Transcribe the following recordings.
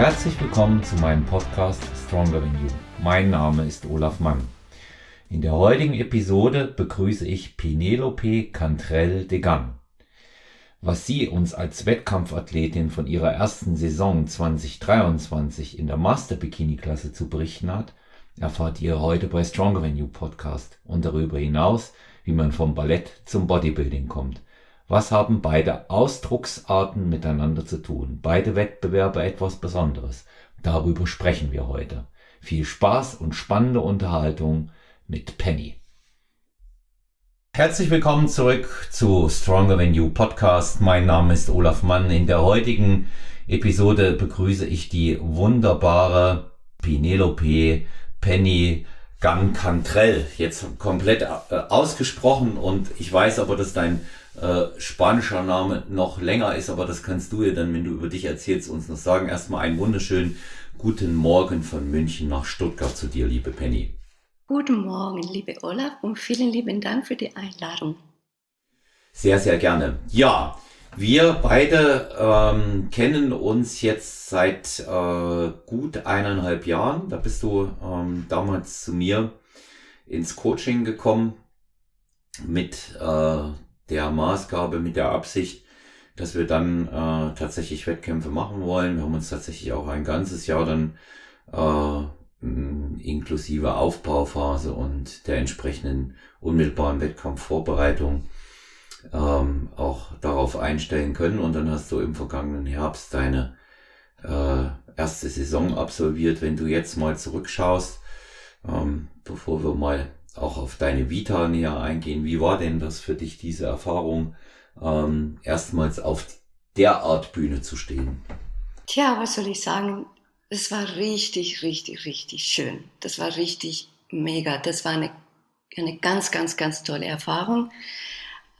Herzlich willkommen zu meinem Podcast Stronger Than You. Mein Name ist Olaf Mann. In der heutigen Episode begrüße ich Penelope Cantrell de Gann. Was sie uns als Wettkampfathletin von ihrer ersten Saison 2023 in der Master Bikini Klasse zu berichten hat, erfahrt ihr heute bei Stronger Than You Podcast und darüber hinaus, wie man vom Ballett zum Bodybuilding kommt. Was haben beide Ausdrucksarten miteinander zu tun? Beide Wettbewerbe etwas Besonderes. Darüber sprechen wir heute. Viel Spaß und spannende Unterhaltung mit Penny. Herzlich willkommen zurück zu Stronger Than You Podcast. Mein Name ist Olaf Mann. In der heutigen Episode begrüße ich die wunderbare Penelope Penny Gun Cantrell. Jetzt komplett äh, ausgesprochen und ich weiß aber, dass dein äh, spanischer Name noch länger ist, aber das kannst du ja dann, wenn du über dich erzählst, uns noch sagen. Erstmal einen wunderschönen guten Morgen von München nach Stuttgart zu dir, liebe Penny. Guten Morgen, liebe Olaf, und vielen lieben Dank für die Einladung. Sehr, sehr gerne. Ja, wir beide ähm, kennen uns jetzt seit äh, gut eineinhalb Jahren. Da bist du ähm, damals zu mir ins Coaching gekommen mit äh, der Maßgabe, mit der Absicht, dass wir dann äh, tatsächlich Wettkämpfe machen wollen. Wir haben uns tatsächlich auch ein ganzes Jahr dann äh, inklusive Aufbauphase und der entsprechenden unmittelbaren Wettkampfvorbereitung ähm, auch darauf einstellen können. Und dann hast du im vergangenen Herbst deine äh, erste Saison absolviert. Wenn du jetzt mal zurückschaust, ähm, bevor wir mal auch auf deine Vita näher eingehen, wie war denn das für dich, diese Erfahrung, ähm, erstmals auf der Art Bühne zu stehen? Tja, was soll ich sagen? Es war richtig, richtig, richtig schön. Das war richtig mega. Das war eine, eine ganz, ganz, ganz tolle Erfahrung.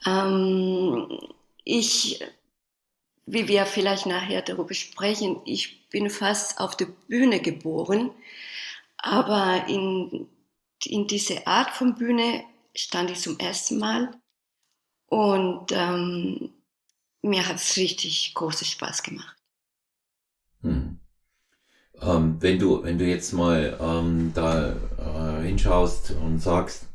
Ähm, ich, wie wir vielleicht nachher darüber sprechen, ich bin fast auf der Bühne geboren, aber in, in diese Art von Bühne stand ich zum ersten Mal und ähm, mir hat es richtig großen Spaß gemacht. Hm. Ähm, wenn du, wenn du jetzt mal ähm, da äh, hinschaust und sagst,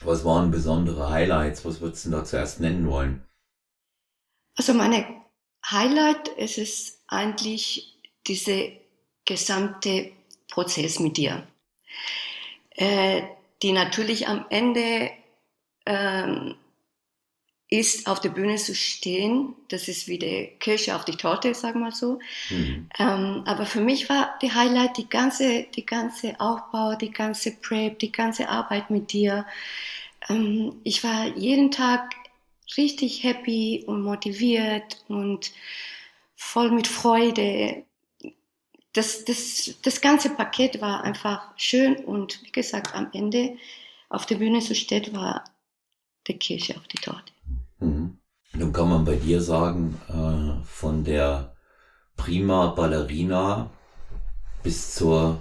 was waren besondere Highlights, was würdest du da zuerst nennen wollen? Also meine Highlight ist es eigentlich diese gesamte Prozess mit dir, äh, die natürlich am Ende ähm, ist, auf der Bühne zu stehen. Das ist wie die Kirsche auf die Torte, sagen wir so. Mhm. Ähm, aber für mich war die Highlight die ganze, die ganze Aufbau, die ganze Prep, die ganze Arbeit mit dir. Ähm, ich war jeden Tag richtig happy und motiviert und voll mit Freude. Das, das, das ganze Paket war einfach schön und wie gesagt, am Ende auf der Bühne zu stehen, war die Kirsche auf die Torte. Mhm. Nun kann man bei dir sagen, äh, von der prima Ballerina bis zur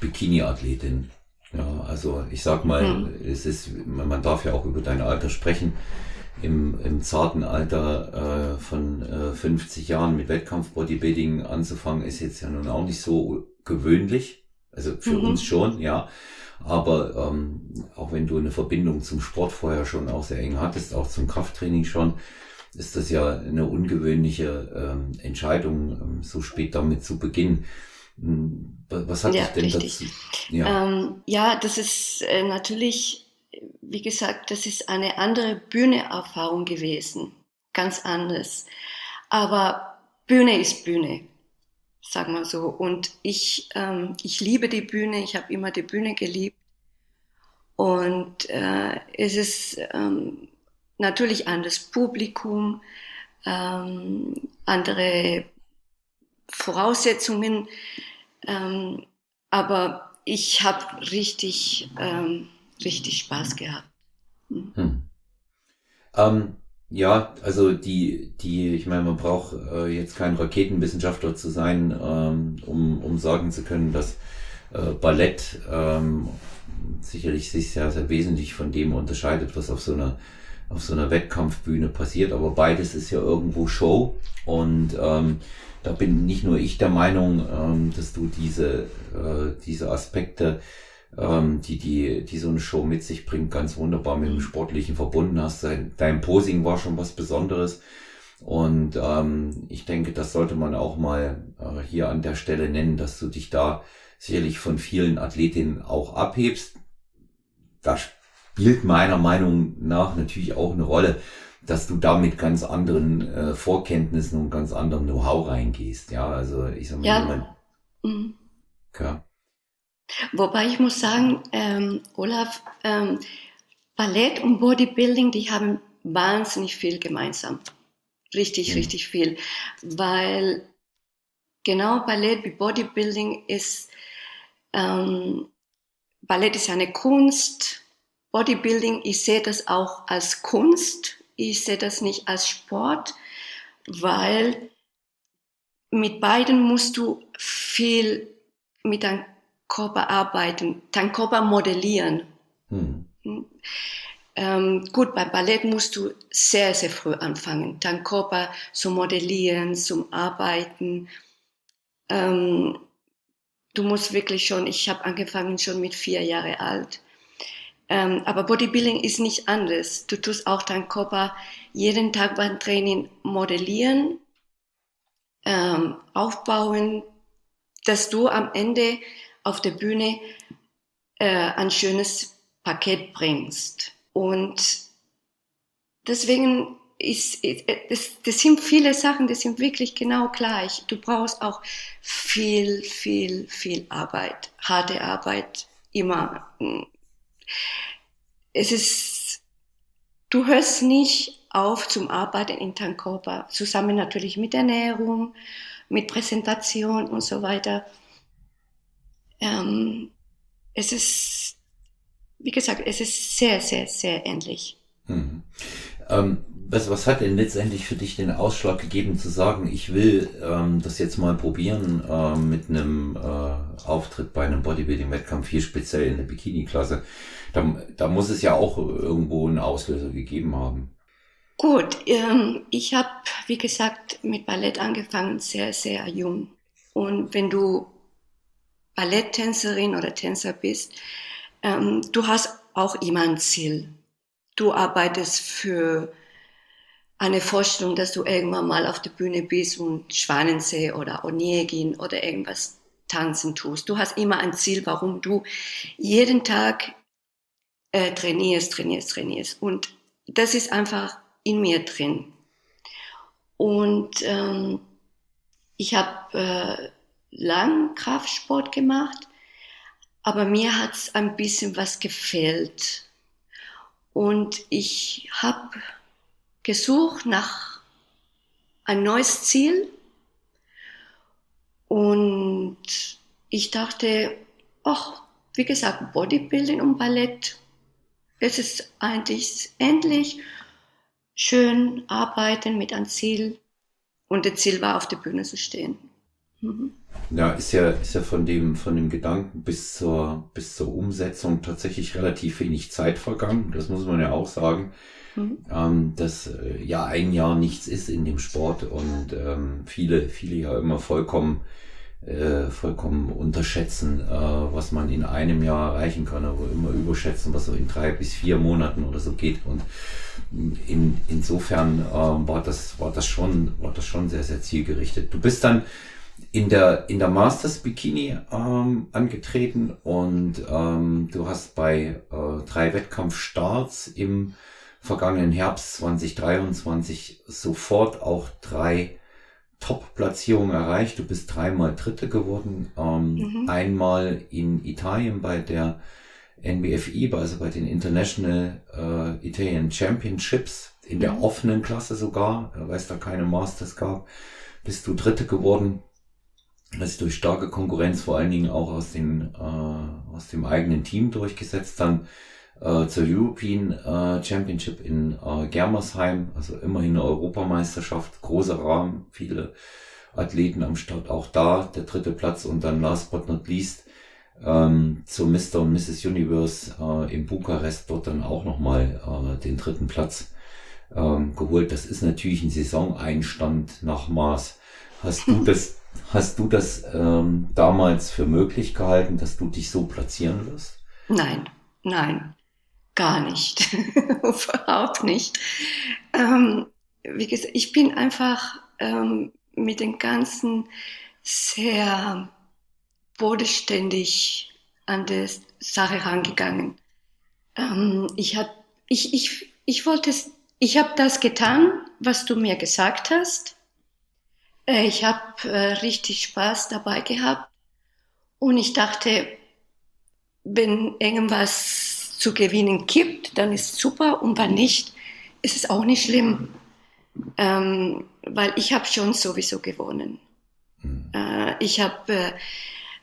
Bikini-Athletin. Ja, also ich sag mal, mhm. es ist, man darf ja auch über dein Alter sprechen. Im, im zarten Alter äh, von äh, 50 Jahren mit Wettkampf-Bodybuilding anzufangen, ist jetzt ja nun auch nicht so gewöhnlich. Also für mhm. uns schon, ja. Aber ähm, auch wenn du eine Verbindung zum Sport vorher schon auch sehr eng hattest, auch zum Krafttraining schon, ist das ja eine ungewöhnliche ähm, Entscheidung, ähm, so spät damit zu beginnen. Hm, was hat ja, dich denn richtig. dazu? Ja. Ähm, ja, das ist äh, natürlich, wie gesagt, das ist eine andere Bühneerfahrung gewesen. Ganz anders. Aber Bühne ist Bühne sagen wir so. Und ich, ähm, ich liebe die Bühne, ich habe immer die Bühne geliebt. Und äh, es ist ähm, natürlich anderes Publikum, ähm, andere Voraussetzungen, ähm, aber ich habe richtig, ähm, richtig Spaß gehabt. Hm. Hm. Ähm, ja, also die, die, ich meine, man braucht äh, jetzt kein Raketenwissenschaftler zu sein, ähm, um, um sagen zu können, dass äh, Ballett ähm, sicherlich sich sehr, sehr wesentlich von dem unterscheidet, was auf so einer auf so einer Wettkampfbühne passiert. Aber beides ist ja irgendwo Show und ähm, da bin nicht nur ich der Meinung, ähm, dass du diese, äh, diese Aspekte, ähm, die, die, die so eine Show mit sich bringt, ganz wunderbar mit dem Sportlichen verbunden hast. Dein, dein Posing war schon was Besonderes. Und ähm, ich denke, das sollte man auch mal äh, hier an der Stelle nennen, dass du dich da sicherlich von vielen Athletinnen auch abhebst. Da spielt meiner Meinung nach natürlich auch eine Rolle, dass du da mit ganz anderen äh, Vorkenntnissen und ganz anderem Know-how reingehst. Ja, also ich sag mal, Ja. jemand, Mhm. ja. Wobei ich muss sagen, ähm, Olaf, ähm, Ballett und Bodybuilding, die haben wahnsinnig viel gemeinsam. Richtig, Mhm. richtig viel. Weil genau Ballett wie Bodybuilding ist, ähm, Ballett ist eine Kunst. Bodybuilding, ich sehe das auch als Kunst. Ich sehe das nicht als Sport, weil mit beiden musst du viel mit deinem Körper arbeiten, deinen Körper modellieren. Hm. Ähm, gut, bei Ballett musst du sehr, sehr früh anfangen, deinen Körper zu modellieren, zum Arbeiten. Ähm, du musst wirklich schon, ich habe angefangen schon mit vier Jahre alt. Ähm, aber Bodybuilding ist nicht anders. Du tust auch deinen Körper jeden Tag beim Training modellieren, ähm, aufbauen, dass du am Ende auf der Bühne äh, ein schönes Paket bringst. Und deswegen ist, ist das, das sind viele Sachen, die sind wirklich genau gleich. Du brauchst auch viel, viel, viel Arbeit, harte Arbeit, immer. Es ist, du hörst nicht auf zum Arbeiten in Körper, zusammen natürlich mit Ernährung, mit Präsentation und so weiter. Ähm, es ist, wie gesagt, es ist sehr, sehr, sehr ähnlich. Mhm. Ähm, was, was hat denn letztendlich für dich den Ausschlag gegeben zu sagen, ich will ähm, das jetzt mal probieren äh, mit einem äh, Auftritt bei einem Bodybuilding-Wettkampf, hier speziell in der Bikini-Klasse. Da, da muss es ja auch irgendwo einen Auslöser gegeben haben. Gut, ähm, ich habe, wie gesagt, mit Ballett angefangen, sehr, sehr jung. Und wenn du Balletttänzerin oder Tänzer bist, ähm, du hast auch immer ein Ziel. Du arbeitest für eine Vorstellung, dass du irgendwann mal auf der Bühne bist und Schwanensee oder Onegin oder irgendwas tanzen tust. Du hast immer ein Ziel, warum du jeden Tag äh, trainierst, trainierst, trainierst. Und das ist einfach in mir drin. Und ähm, ich habe äh, lang Kraftsport gemacht, aber mir hat's ein bisschen was gefehlt. Und ich habe gesucht nach ein neues Ziel und ich dachte, ach, wie gesagt, Bodybuilding und Ballett, es ist eigentlich endlich schön arbeiten mit einem Ziel und das Ziel war, auf der Bühne zu stehen. Mhm. Ja, ist ja, ist ja von dem, von dem Gedanken bis zur, bis zur Umsetzung tatsächlich relativ wenig Zeit vergangen. Das muss man ja auch sagen. Mhm. ähm, dass äh, ja ein Jahr nichts ist in dem Sport und ähm, viele, viele ja immer vollkommen, äh, vollkommen unterschätzen, äh, was man in einem Jahr erreichen kann, aber immer überschätzen, was so in drei bis vier Monaten oder so geht. Und in, insofern ähm, war das, war das schon, war das schon sehr, sehr zielgerichtet. Du bist dann in der, in der Masters Bikini ähm, angetreten und ähm, du hast bei äh, drei Wettkampfstarts im vergangenen Herbst 2023 sofort auch drei Top-Platzierungen erreicht. Du bist dreimal Dritte geworden. Ähm, Mhm. Einmal in Italien bei der NBFI, also bei den International äh, Italian Championships, in der Mhm. offenen Klasse sogar, weil es da keine Masters gab, bist du Dritte geworden. Das ist durch starke Konkurrenz vor allen Dingen auch aus, den, äh, aus dem eigenen Team durchgesetzt. Dann äh, zur European äh, Championship in äh, Germersheim, also immerhin eine Europameisterschaft, großer Rahmen, viele Athleten am Start, auch da der dritte Platz und dann last but not least ähm, zur Mr. und Mrs. Universe äh, in Bukarest, dort dann auch nochmal äh, den dritten Platz ähm, geholt. Das ist natürlich ein Saisoneinstand nach Maß. Hast du das, hast du das ähm, damals für möglich gehalten, dass du dich so platzieren wirst? Nein, nein, gar nicht. Überhaupt nicht. Ähm, wie gesagt, ich bin einfach ähm, mit den ganzen sehr bodenständig an der Sache rangegangen. Ähm, ich hab, ich, ich, ich wollte, ich habe das getan, was du mir gesagt hast. Äh, ich habe äh, richtig Spaß dabei gehabt und ich dachte, wenn irgendwas zu gewinnen gibt, dann ist super und wenn nicht, ist es auch nicht schlimm, ähm, weil ich habe schon sowieso gewonnen. Mhm. Äh, ich habe äh,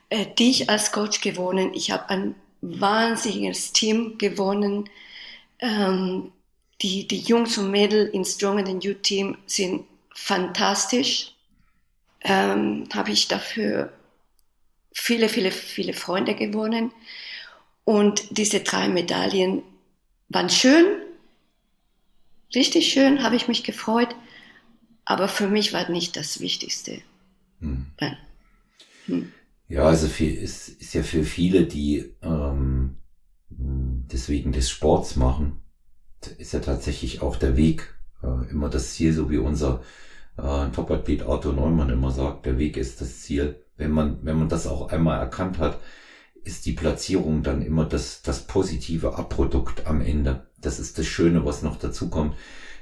äh, dich als Coach gewonnen, ich habe ein wahnsinniges Team gewonnen. Ähm, die, die Jungs und Mädels im Strong and You Team sind fantastisch. Ähm, habe ich dafür viele, viele, viele Freunde gewonnen. Und diese drei Medaillen waren schön, richtig schön, habe ich mich gefreut. Aber für mich war nicht das Wichtigste. Hm. Ja. Hm. ja, also für, ist, ist ja für viele, die ähm, deswegen des Sports machen, ist ja tatsächlich auch der Weg äh, immer das Ziel, so wie unser äh, Topathlet Arthur Neumann immer sagt, der Weg ist das Ziel. Wenn man, wenn man das auch einmal erkannt hat, ist die Platzierung dann immer das, das positive Abprodukt am Ende. Das ist das Schöne, was noch dazu kommt.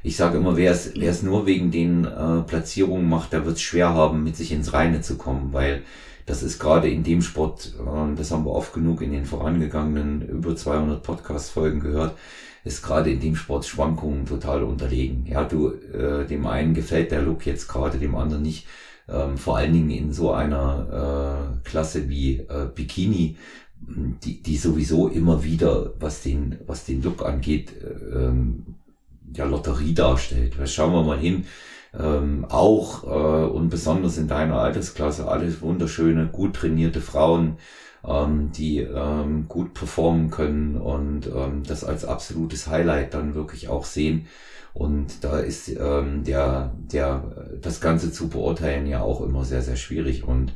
Ich sage immer, wer es, wer es nur wegen den äh, Platzierungen macht, der wird es schwer haben, mit sich ins Reine zu kommen, weil das ist gerade in dem Sport, äh, das haben wir oft genug in den vorangegangenen über 200 Podcast-Folgen gehört, ist gerade in dem Sport Schwankungen total unterlegen. Ja, du, äh, dem einen gefällt der Look jetzt gerade, dem anderen nicht. Ähm, vor allen Dingen in so einer äh, Klasse wie äh, Bikini, die, die sowieso immer wieder, was den, was den Look angeht, äh, ähm, ja, Lotterie darstellt. Schauen wir mal hin. Ähm, auch äh, und besonders in deiner Altersklasse alles wunderschöne, gut trainierte Frauen, ähm, die ähm, gut performen können und ähm, das als absolutes Highlight dann wirklich auch sehen. Und da ist ähm, der, der, das Ganze zu beurteilen ja auch immer sehr, sehr schwierig. Und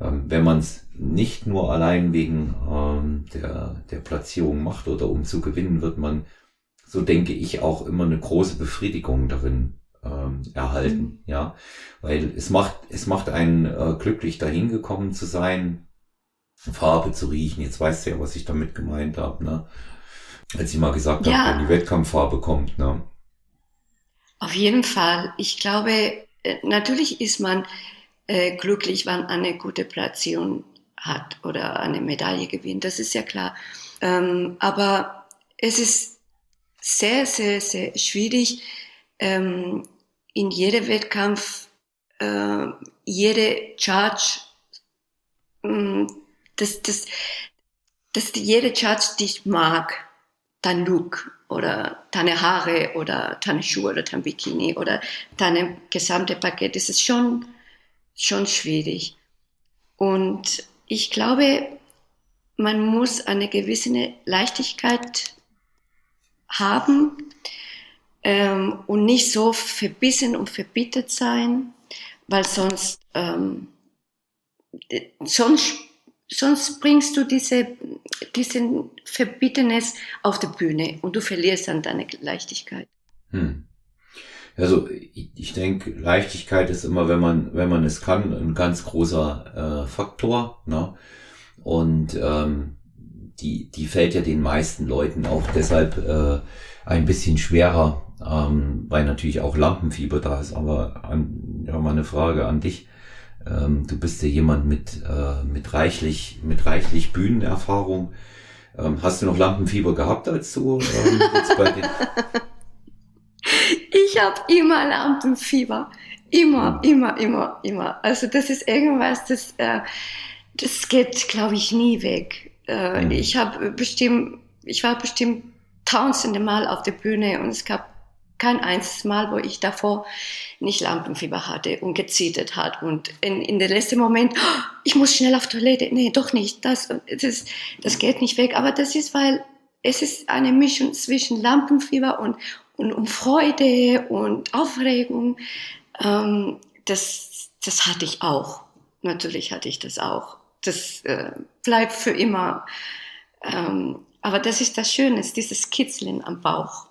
ähm, wenn man es nicht nur allein wegen ähm, der, der Platzierung macht oder um zu gewinnen, wird man, so denke ich, auch immer eine große Befriedigung darin ähm, erhalten. Mhm. Ja, weil es macht, es macht einen äh, glücklich dahin gekommen zu sein, Farbe zu riechen. Jetzt weißt du ja, was ich damit gemeint habe, ne? Als ich mal gesagt ja. habe, wenn die Wettkampffarbe kommt, ne? Auf jeden Fall. Ich glaube, äh, natürlich ist man äh, glücklich, wenn man eine gute Platzierung hat oder eine Medaille gewinnt. Das ist ja klar. Ähm, aber es ist sehr, sehr, sehr schwierig, ähm, in jedem Wettkampf äh, jede Charge ähm, dass, dass, dass jeder Judge dich mag, dein Look oder deine Haare oder deine Schuhe oder dein Bikini oder dein gesamte Paket, das ist schon, schon schwierig. Und ich glaube, man muss eine gewisse Leichtigkeit haben ähm, und nicht so verbissen und verbittert sein, weil sonst, ähm, sonst sonst bringst du diese, diesen Verbittenes auf die Bühne und du verlierst dann deine Leichtigkeit. Hm. Also ich, ich denke, Leichtigkeit ist immer, wenn man, wenn man es kann, ein ganz großer äh, Faktor. Ne? Und ähm, die, die fällt ja den meisten Leuten auch deshalb äh, ein bisschen schwerer, ähm, weil natürlich auch Lampenfieber da ist. Aber an, ja, mal eine Frage an dich. Ähm, du bist ja jemand mit, äh, mit reichlich, mit reichlich Bühnenerfahrung. Ähm, hast du noch Lampenfieber gehabt, als du ähm, jetzt bei den Ich habe immer Lampenfieber. Immer, ja. immer, immer, immer. Also das ist irgendwas, das, äh, das geht, glaube ich, nie weg. Äh, mhm. Ich habe bestimmt, ich war bestimmt tausende Mal auf der Bühne und es gab kein einziges Mal, wo ich davor nicht Lampenfieber hatte und gezittert hat und in, in der letzten Moment, oh, ich muss schnell auf Toilette. Nee, doch nicht. Das, das, das geht nicht weg. Aber das ist, weil es ist eine Mischung zwischen Lampenfieber und, und um Freude und Aufregung. Ähm, das, das hatte ich auch. Natürlich hatte ich das auch. Das äh, bleibt für immer. Ähm, aber das ist das Schöne, dieses Kitzeln am Bauch.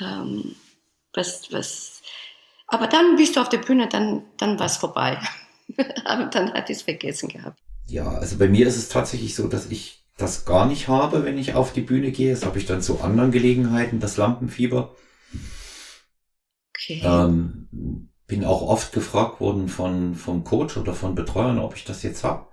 Ähm, was, was, aber dann bist du auf der Bühne, dann, dann war es vorbei. aber dann hat ich es vergessen gehabt. Ja, also bei mir ist es tatsächlich so, dass ich das gar nicht habe, wenn ich auf die Bühne gehe. Das habe ich dann zu anderen Gelegenheiten, das Lampenfieber. Okay. Ähm, bin auch oft gefragt worden von vom Coach oder von Betreuern, ob ich das jetzt habe.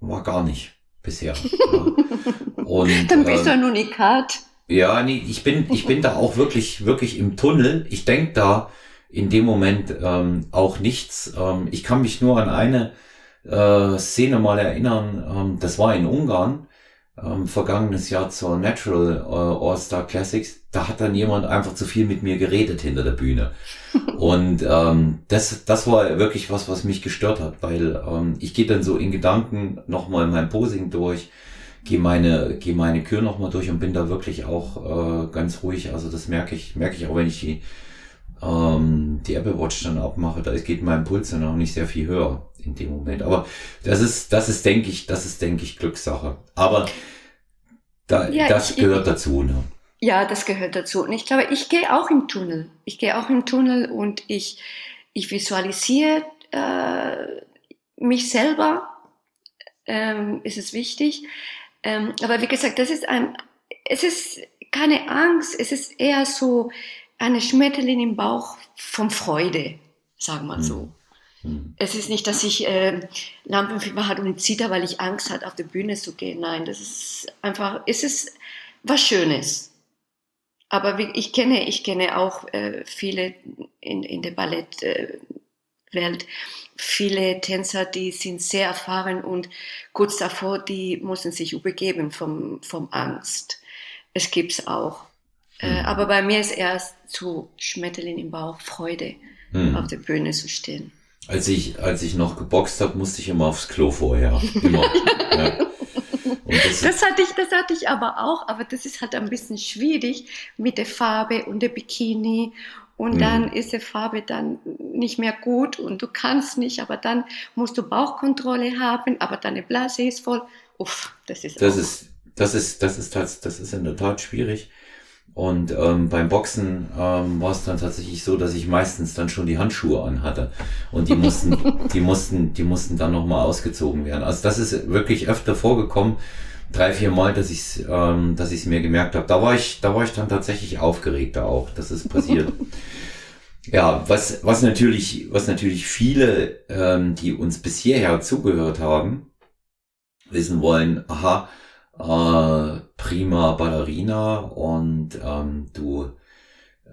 War gar nicht bisher. ja. Und, dann bist äh, du ein Unikat. Ja, nee, ich bin, ich bin da auch wirklich, wirklich im Tunnel. Ich denk da in dem Moment ähm, auch nichts. Ähm, ich kann mich nur an eine äh, Szene mal erinnern. Ähm, das war in Ungarn ähm, vergangenes Jahr zur Natural äh, All-Star Classics, da hat dann jemand einfach zu viel mit mir geredet hinter der Bühne. Und ähm, das, das war wirklich was, was mich gestört hat, weil ähm, ich gehe dann so in Gedanken nochmal mein Posing durch, gehe meine, gehe meine Kür nochmal durch und bin da wirklich auch äh, ganz ruhig. Also das merke ich, merke ich auch, wenn ich die, ähm, die Apple Watch dann abmache, da geht mein Puls dann auch nicht sehr viel höher in dem Moment. Aber das ist, das ist, denke ich, das ist, denke ich, Glückssache. Aber da, ja, das ich, gehört dazu, ne? Ja, das gehört dazu. Und ich glaube, ich gehe auch im Tunnel. Ich gehe auch im Tunnel und ich, ich visualisiere äh, mich selber. Ähm, ist es wichtig. Ähm, aber wie gesagt, das ist ein, es ist keine Angst, es ist eher so eine Schmetterling im Bauch von Freude, sagen wir mal so. Mhm. Mhm. Es ist nicht, dass ich äh, Lampenfieber hatte und zitter, weil ich Angst hatte, auf die Bühne zu gehen. Nein, das ist einfach, es ist was Schönes. Aber wie, ich kenne, ich kenne auch äh, viele in, in der Ballettwelt, äh, viele Tänzer, die sind sehr erfahren und kurz davor, die mussten sich übergeben vom, vom Angst. Es gibt's auch. Äh, mhm. aber bei mir ist erst so Schmetterling im Bauch, Freude, mhm. auf der Bühne zu stehen. Als ich, als ich noch geboxt habe, musste ich immer aufs Klo vorher. Immer. ja. Das, das, hatte ich, das hatte ich aber auch, aber das ist halt ein bisschen schwierig mit der Farbe und der Bikini. Und mhm. dann ist die Farbe dann nicht mehr gut und du kannst nicht, aber dann musst du Bauchkontrolle haben, aber deine Blase ist voll. Uff, das ist das ist das ist das ist das, das ist in der Tat schwierig. Und ähm, beim Boxen ähm, war es dann tatsächlich so, dass ich meistens dann schon die Handschuhe anhatte. Und die mussten, die mussten, die mussten dann nochmal ausgezogen werden. Also das ist wirklich öfter vorgekommen, drei, vier Mal, dass ich ähm, dass ich es mir gemerkt habe. Da war ich, da war ich dann tatsächlich aufgeregter auch, dass es passiert. ja, was, was natürlich, was natürlich viele, ähm, die uns bis hierher zugehört haben, wissen wollen, aha, äh, prima Ballerina und ähm, du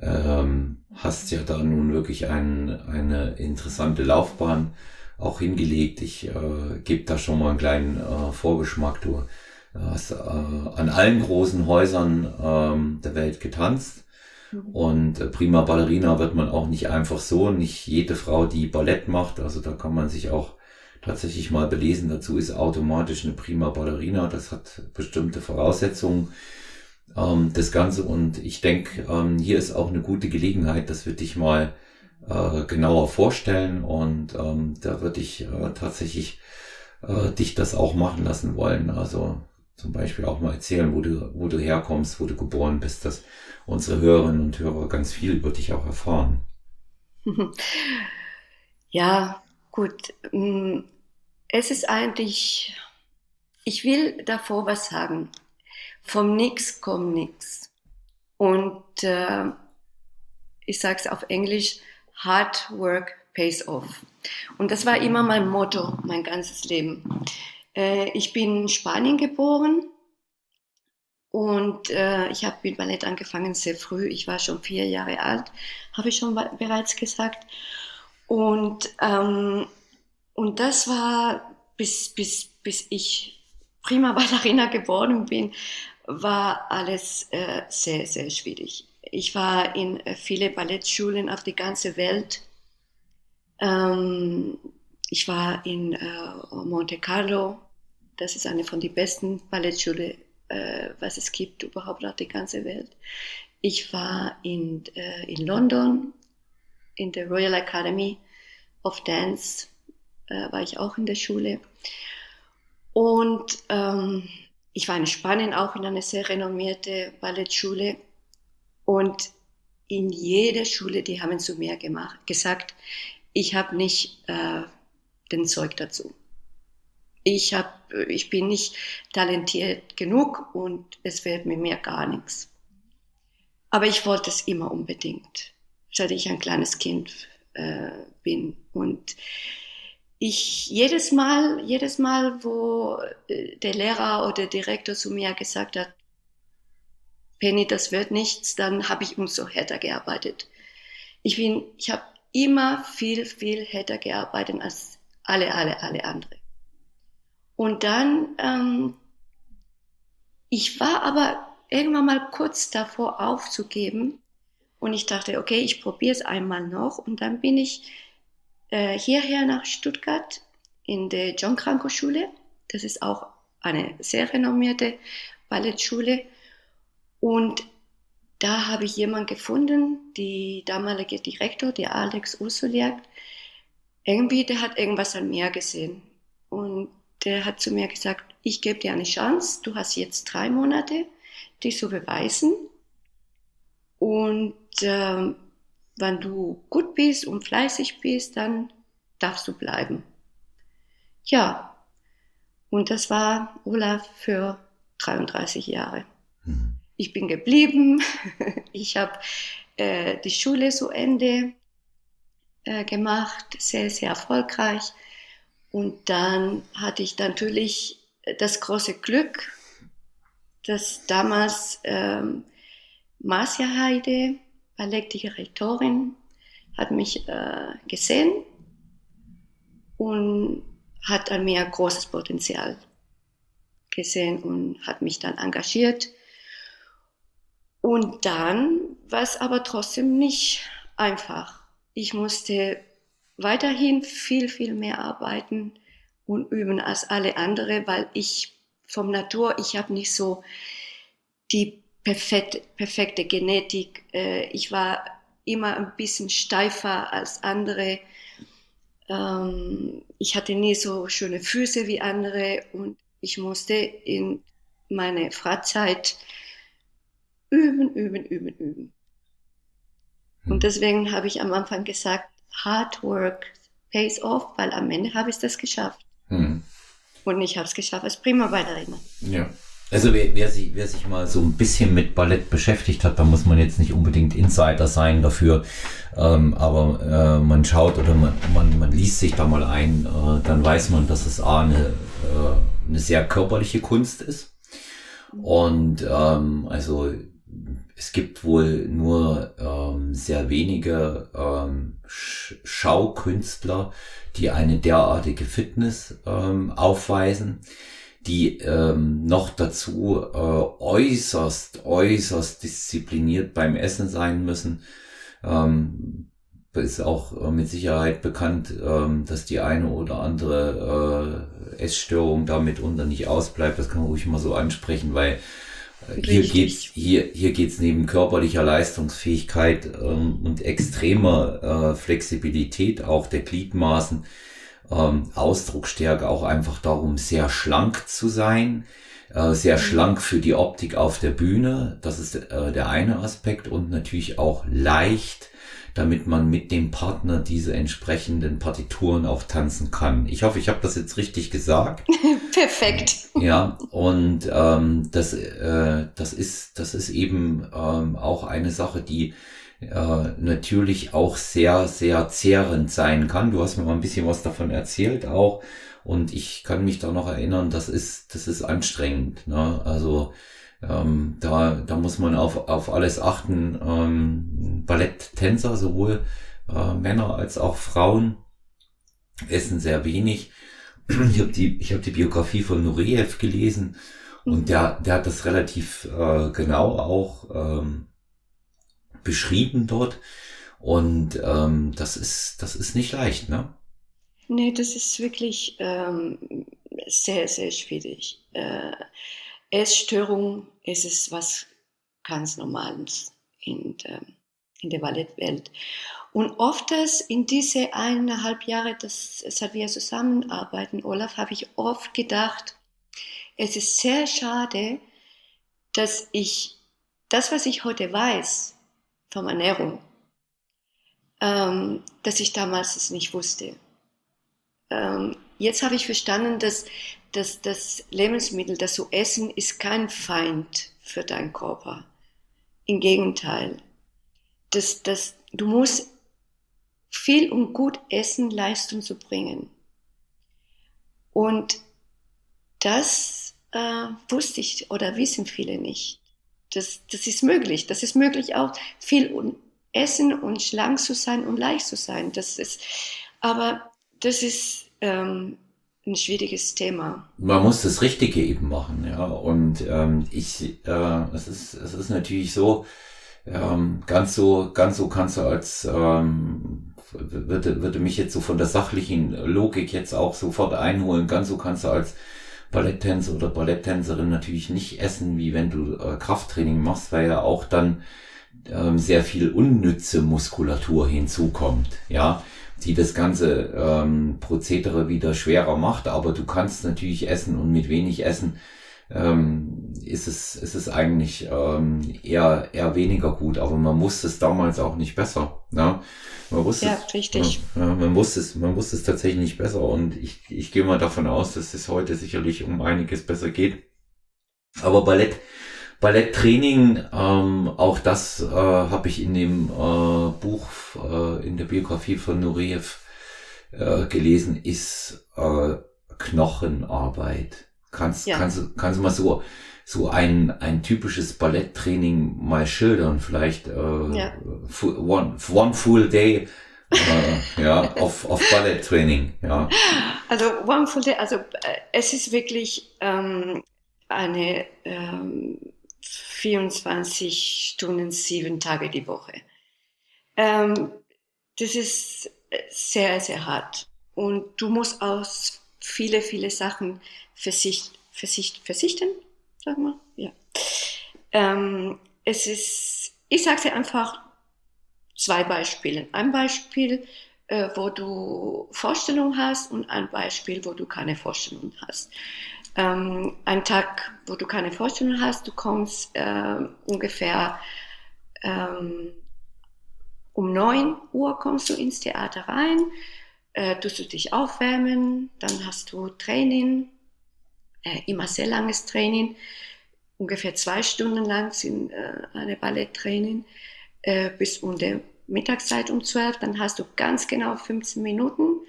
ähm, hast ja da nun wirklich ein, eine interessante Laufbahn auch hingelegt. Ich äh, gebe da schon mal einen kleinen äh, Vorgeschmack. Du äh, an allen großen Häusern ähm, der Welt getanzt. Mhm. Und äh, prima Ballerina wird man auch nicht einfach so, nicht jede Frau, die Ballett macht. Also da kann man sich auch tatsächlich mal belesen. Dazu ist automatisch eine prima Ballerina. Das hat bestimmte Voraussetzungen. Ähm, das Ganze und ich denke, ähm, hier ist auch eine gute Gelegenheit, dass wir dich mal äh, genauer vorstellen und ähm, da würde ich äh, tatsächlich äh, dich das auch machen lassen wollen. Also zum Beispiel auch mal erzählen, wo du, wo du herkommst, wo du geboren bist, dass unsere Hörerinnen und Hörer ganz viel über dich auch erfahren. Ja, gut. Mm, es ist eigentlich, ich will davor was sagen. Vom Nix kommt nix. Und äh, ich sage es auf Englisch, Hard Work pays off. Und das war immer mein Motto, mein ganzes Leben. Äh, ich bin in Spanien geboren und äh, ich habe mit Ballett angefangen sehr früh. Ich war schon vier Jahre alt, habe ich schon bereits gesagt. Und ähm, und das war, bis, bis, bis ich prima Ballerina geworden bin, war alles äh, sehr, sehr schwierig. Ich war in äh, viele Ballettschulen auf die ganze Welt. Ähm, ich war in äh, Monte Carlo. Das ist eine von den besten Ballettschulen, äh, was es gibt überhaupt auf die ganze Welt. Ich war in, äh, in London in der Royal Academy of Dance, äh, war ich auch in der Schule. Und ähm, ich war in Spanien auch in einer sehr renommierte Ballettschule. Und in jeder Schule, die haben zu mir gemacht, gesagt, ich habe nicht äh, den Zeug dazu. Ich, hab, ich bin nicht talentiert genug und es mit mir gar nichts. Aber ich wollte es immer unbedingt, seit ich ein kleines Kind äh, bin. Und ich jedes Mal, jedes Mal, wo äh, der Lehrer oder der Direktor zu mir gesagt hat, Penny, das wird nichts, dann habe ich umso härter gearbeitet. Ich bin, ich habe immer viel, viel härter gearbeitet als alle, alle, alle andere. Und dann, ähm, ich war aber irgendwann mal kurz davor aufzugeben und ich dachte, okay, ich probiere es einmal noch und dann bin ich äh, hierher nach Stuttgart in der John Kranko Schule. Das ist auch eine sehr renommierte Ballettschule und da habe ich jemanden gefunden, die damalige Direktor, der Alex Ursuliak, irgendwie, der hat irgendwas an mir gesehen. Und der hat zu mir gesagt, ich gebe dir eine Chance, du hast jetzt drei Monate, dich zu beweisen. Und äh, wenn du gut bist und fleißig bist, dann darfst du bleiben. Ja, und das war Olaf für 33 Jahre. Mhm ich bin geblieben. Ich habe äh, die Schule zu Ende äh, gemacht, sehr, sehr erfolgreich. Und dann hatte ich natürlich das große Glück, dass damals ähm, Marcia Heide, Ballettdirektorin, hat mich äh, gesehen und hat an mir großes Potenzial gesehen und hat mich dann engagiert und dann war es aber trotzdem nicht einfach. Ich musste weiterhin viel, viel mehr arbeiten und üben als alle andere, weil ich vom Natur, ich habe nicht so die perfekte, perfekte Genetik. Äh, ich war immer ein bisschen steifer als andere. Ähm, ich hatte nie so schöne Füße wie andere und ich musste in meine Freizeit üben, üben, üben, üben. Und hm. deswegen habe ich am Anfang gesagt, Hard Work pays off, weil am Ende habe ich das geschafft. Hm. Und ich habe es geschafft als Prima-Ballerina. Ja. Also wer, wer, sich, wer sich mal so ein bisschen mit Ballett beschäftigt hat, da muss man jetzt nicht unbedingt Insider sein dafür, ähm, aber äh, man schaut oder man, man, man liest sich da mal ein, äh, dann weiß man, dass es A, eine, äh, eine sehr körperliche Kunst ist. Und ähm, also es gibt wohl nur ähm, sehr wenige ähm, Schaukünstler, die eine derartige Fitness ähm, aufweisen, die ähm, noch dazu äh, äußerst, äußerst diszipliniert beim Essen sein müssen. Ähm, ist auch äh, mit Sicherheit bekannt, ähm, dass die eine oder andere äh, Essstörung damit unter nicht ausbleibt. Das kann man ruhig mal so ansprechen, weil hier geht's, hier, hier geht's neben körperlicher Leistungsfähigkeit ähm, und extremer äh, Flexibilität auch der Gliedmaßen, ähm, Ausdrucksstärke auch einfach darum, sehr schlank zu sein, äh, sehr mhm. schlank für die Optik auf der Bühne. Das ist äh, der eine Aspekt und natürlich auch leicht damit man mit dem Partner diese entsprechenden Partituren auch tanzen kann. Ich hoffe, ich habe das jetzt richtig gesagt. Perfekt. Ja, und ähm, das, äh, das, ist, das ist eben ähm, auch eine Sache, die äh, natürlich auch sehr, sehr zehrend sein kann. Du hast mir mal ein bisschen was davon erzählt auch. Und ich kann mich da noch erinnern, das ist, das ist anstrengend. Ne? Also ähm, da, da muss man auf, auf alles achten. Ähm, Balletttänzer, sowohl äh, Männer als auch Frauen, essen sehr wenig. Ich habe die, ich hab die Biografie von Nureyev gelesen und mhm. der, der hat das relativ äh, genau auch ähm, beschrieben dort. Und ähm, das ist, das ist nicht leicht, ne? Nee, das ist wirklich ähm, sehr, sehr schwierig. Äh, Essstörung ist es was ganz Normales in der, in der Ballettwelt. Und oft in diese eineinhalb Jahre, dass, seit wir zusammenarbeiten, Olaf, habe ich oft gedacht, es ist sehr schade, dass ich das, was ich heute weiß von Ernährung, ähm, dass ich damals es nicht wusste. Ähm, jetzt habe ich verstanden, dass, dass das Lebensmittel, das du essen, ist kein Feind für deinen Körper. Im Gegenteil. Das, das, du musst viel und gut essen, Leistung zu bringen. Und das äh, wusste ich oder wissen viele nicht. Das, das ist möglich. Das ist möglich auch viel und essen und schlank zu sein und leicht zu sein. Das ist, aber das ist ähm, ein schwieriges Thema. Man muss das Richtige eben machen, ja. Und ähm, ich, äh, es ist, es ist natürlich so, ähm, ganz so, ganz so kannst du als ähm, würde, würde mich jetzt so von der sachlichen Logik jetzt auch sofort einholen. Ganz so kannst du als Balletttänzer oder Balletttänzerin natürlich nicht essen, wie wenn du äh, Krafttraining machst, weil ja auch dann ähm, sehr viel unnütze Muskulatur hinzukommt, ja, die das ganze ähm, Prozedere wieder schwerer macht. Aber du kannst natürlich essen und mit wenig Essen ähm, ist es ist es eigentlich ähm, eher eher weniger gut. Aber man wusste es damals auch nicht besser. Ne? Man wusste ja, es, richtig. Ja, man wusste es, man wusste es tatsächlich nicht besser. Und ich ich gehe mal davon aus, dass es heute sicherlich um einiges besser geht. Aber Ballett Balletttraining, ähm, auch das äh, habe ich in dem äh, Buch, äh, in der Biografie von Nureyev äh, gelesen, ist äh, Knochenarbeit. Kannst, ja. kannst, kannst du mal so, so ein, ein typisches Balletttraining mal schildern? Vielleicht äh, ja. one, one full day äh, ja, auf, auf Balletttraining, ja. Also One Full Day, also äh, es ist wirklich ähm, eine ähm, 24 Stunden, sieben Tage die Woche. Ähm, das ist sehr, sehr hart. Und du musst aus viele, viele Sachen verzicht, verzicht, verzichten, sag mal, ja. Ähm, es ist, ich sage dir einfach zwei Beispiele. Ein Beispiel, äh, wo du Vorstellung hast und ein Beispiel, wo du keine Vorstellung hast ähm, ein Tag, wo du keine Vorstellung hast, du kommst äh, ungefähr ähm, um 9 Uhr kommst du ins Theater rein, äh, tust du dich aufwärmen, dann hast du Training, äh, immer sehr langes Training, ungefähr zwei Stunden lang sind äh, eine Balletttraining äh, bis um der Mittagszeit um 12, dann hast du ganz genau 15 Minuten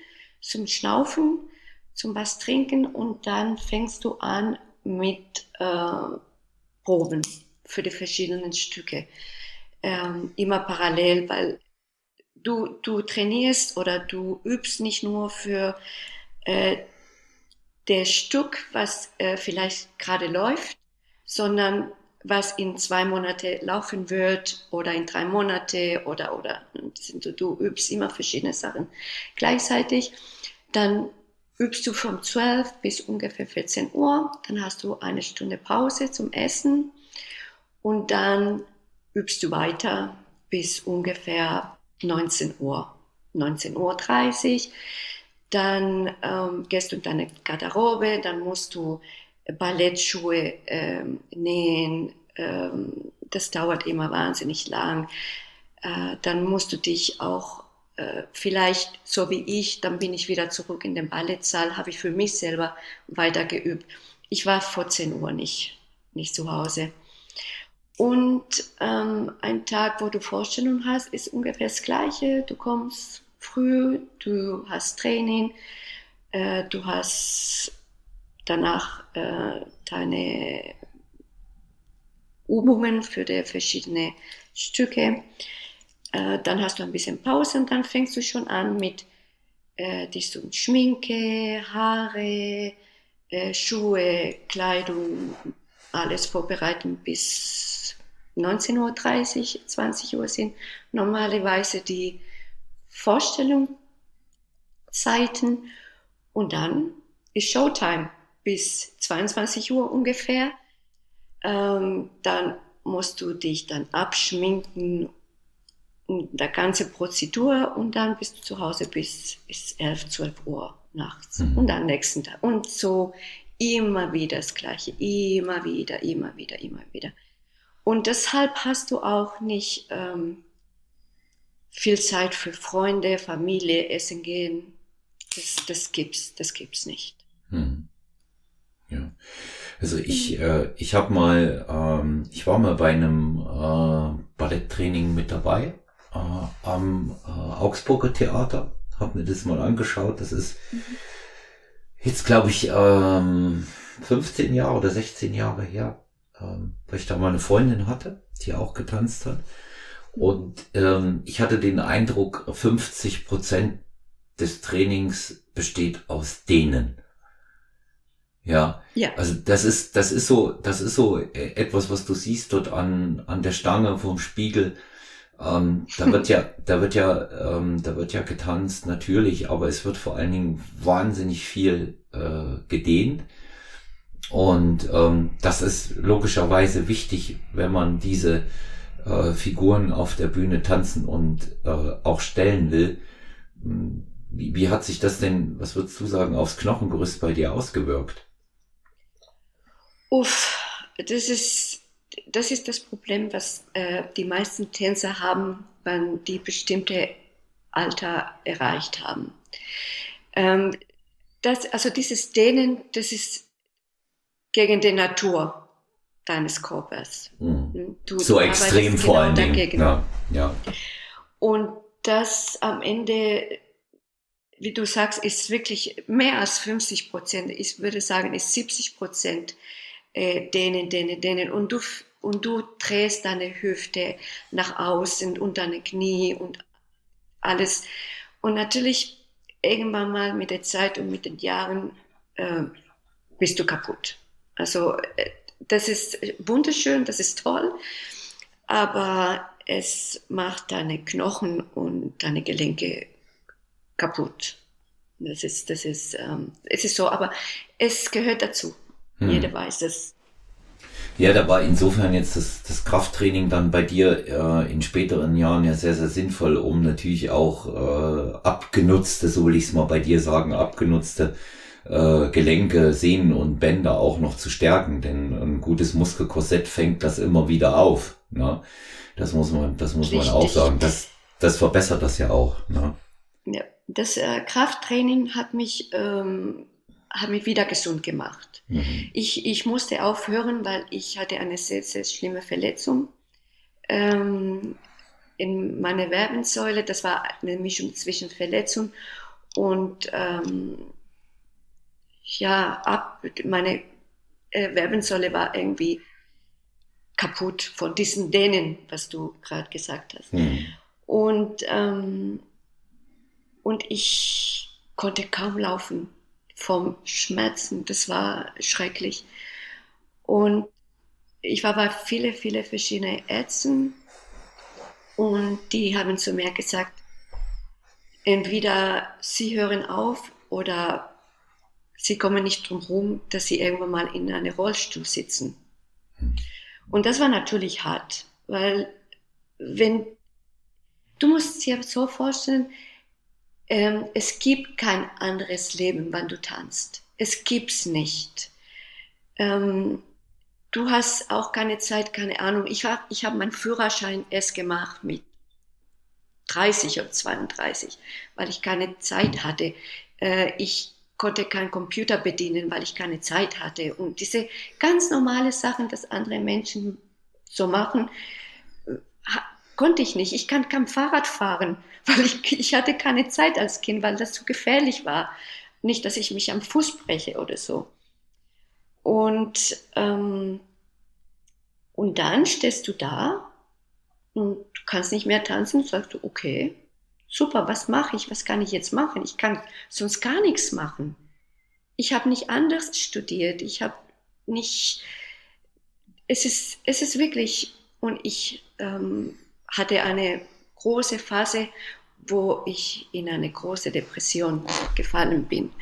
zum Schnaufen zum was trinken und dann fängst du an mit äh, Proben für die verschiedenen Stücke. Ähm, immer parallel, weil du, du trainierst oder du übst nicht nur für äh, das Stück, was äh, vielleicht gerade läuft, sondern was in zwei Monate laufen wird oder in drei Monate oder, oder du, du übst immer verschiedene Sachen gleichzeitig. Dann übst du von 12 bis ungefähr 14 Uhr, dann hast du eine Stunde Pause zum Essen und dann übst du weiter bis ungefähr 19 Uhr, 19.30 Uhr. Dann ähm, gehst du in deine Garderobe, dann musst du Ballettschuhe ähm, nähen. Ähm, das dauert immer wahnsinnig lang. Äh, dann musst du dich auch vielleicht so wie ich, dann bin ich wieder zurück in den Ballettsaal, habe ich für mich selber weiter geübt. Ich war vor 10 Uhr nicht, nicht zu Hause. Und ähm, ein Tag, wo du Vorstellung hast, ist ungefähr das Gleiche. Du kommst früh, du hast Training, äh, du hast danach äh, deine Übungen für die verschiedenen Stücke. Äh, dann hast du ein bisschen Pause und dann fängst du schon an mit äh, dich so Schminke, Haare, äh, Schuhe, Kleidung, alles vorbereiten bis 19.30 Uhr, 20 Uhr sind normalerweise die Vorstellungszeiten und dann ist Showtime bis 22 Uhr ungefähr. Ähm, dann musst du dich dann abschminken der ganze Prozedur und dann bist du zu Hause bis, bis 11, 12 Uhr nachts mhm. und am nächsten Tag. Und so immer wieder das Gleiche, immer wieder, immer wieder, immer wieder. Und deshalb hast du auch nicht ähm, viel Zeit für Freunde, Familie, Essen gehen. Das, das gibt's, das gibt's nicht. Hm. Ja. Also ich, äh, ich habe mal, ähm, ich war mal bei einem äh, Balletttraining mit dabei äh, am äh, Augsburger Theater, habe mir das mal angeschaut. Das ist mhm. jetzt, glaube ich, ähm, 15 Jahre oder 16 Jahre her, ähm, weil ich da mal eine Freundin hatte, die auch getanzt hat. Und ähm, ich hatte den Eindruck, 50 Prozent des Trainings besteht aus denen. Ja. ja. Also das ist, das ist so, das ist so etwas, was du siehst dort an, an der Stange vom Spiegel. Ähm, da wird ja, da wird ja, ähm, da wird ja getanzt, natürlich, aber es wird vor allen Dingen wahnsinnig viel äh, gedehnt. Und ähm, das ist logischerweise wichtig, wenn man diese äh, Figuren auf der Bühne tanzen und äh, auch stellen will. Hm, wie, wie hat sich das denn, was würdest du sagen, aufs Knochengerüst bei dir ausgewirkt? Uff, das ist, das ist das Problem, was äh, die meisten Tänzer haben, wenn die bestimmte Alter erreicht haben. Ähm, das, also dieses Dehnen, das ist gegen die Natur deines Körpers. Mhm. Du, so du extrem vor genau allen Dingen. Ja, ja. Und das am Ende, wie du sagst, ist wirklich mehr als 50 Prozent. Ich würde sagen, ist 70 Prozent äh, dehnen, dehnen, dehnen. Und du, und du drehst deine Hüfte nach außen und deine Knie und alles. Und natürlich irgendwann mal mit der Zeit und mit den Jahren äh, bist du kaputt. Also äh, das ist wunderschön, das ist toll, aber es macht deine Knochen und deine Gelenke kaputt. Das ist, das ist, ähm, es ist so, aber es gehört dazu. Hm. Jeder weiß es. Ja, da war insofern jetzt das, das Krafttraining dann bei dir äh, in späteren Jahren ja sehr, sehr sinnvoll, um natürlich auch äh, abgenutzte, so will ich es mal bei dir sagen, abgenutzte äh, Gelenke, Sehnen und Bänder auch noch zu stärken, denn ein gutes Muskelkorsett fängt das immer wieder auf. Ne? Das muss man, das muss Richtig. man auch sagen. Das, das verbessert das ja auch. Ne? Ja, das äh, Krafttraining hat mich ähm, hat mich wieder gesund gemacht. Mhm. Ich, ich musste aufhören, weil ich hatte eine sehr, sehr schlimme Verletzung ähm, in meiner Werbensäule. Das war eine Mischung zwischen Verletzung und ähm, ja, ab, meine äh, Werbensäule war irgendwie kaputt von diesen Dänen, was du gerade gesagt hast. Mhm. Und, ähm, und ich konnte kaum laufen vom Schmerzen. Das war schrecklich. Und ich war bei viele, viele verschiedene Ärzten und die haben zu mir gesagt, entweder sie hören auf oder sie kommen nicht drum herum, dass sie irgendwann mal in einem Rollstuhl sitzen. Und das war natürlich hart, weil wenn du musst dir so vorstellen, ähm, es gibt kein anderes Leben, wenn du tanzt. Es gibt's nicht. Ähm, du hast auch keine Zeit, keine Ahnung. Ich habe ich hab meinen Führerschein erst gemacht mit 30 oder 32, weil ich keine Zeit hatte. Äh, ich konnte keinen Computer bedienen, weil ich keine Zeit hatte. Und diese ganz normale Sachen, dass andere Menschen so machen, konnte ich nicht. Ich kann kein Fahrrad fahren, weil ich, ich hatte keine Zeit als Kind, weil das zu gefährlich war. Nicht, dass ich mich am Fuß breche oder so. Und, ähm, und dann stehst du da und du kannst nicht mehr tanzen, sagst du, okay, super, was mache ich, was kann ich jetzt machen? Ich kann sonst gar nichts machen. Ich habe nicht anders studiert, ich habe nicht, es ist, es ist wirklich, und ich ähm, hatte eine große Phase, wo ich in eine große Depression gefallen bin.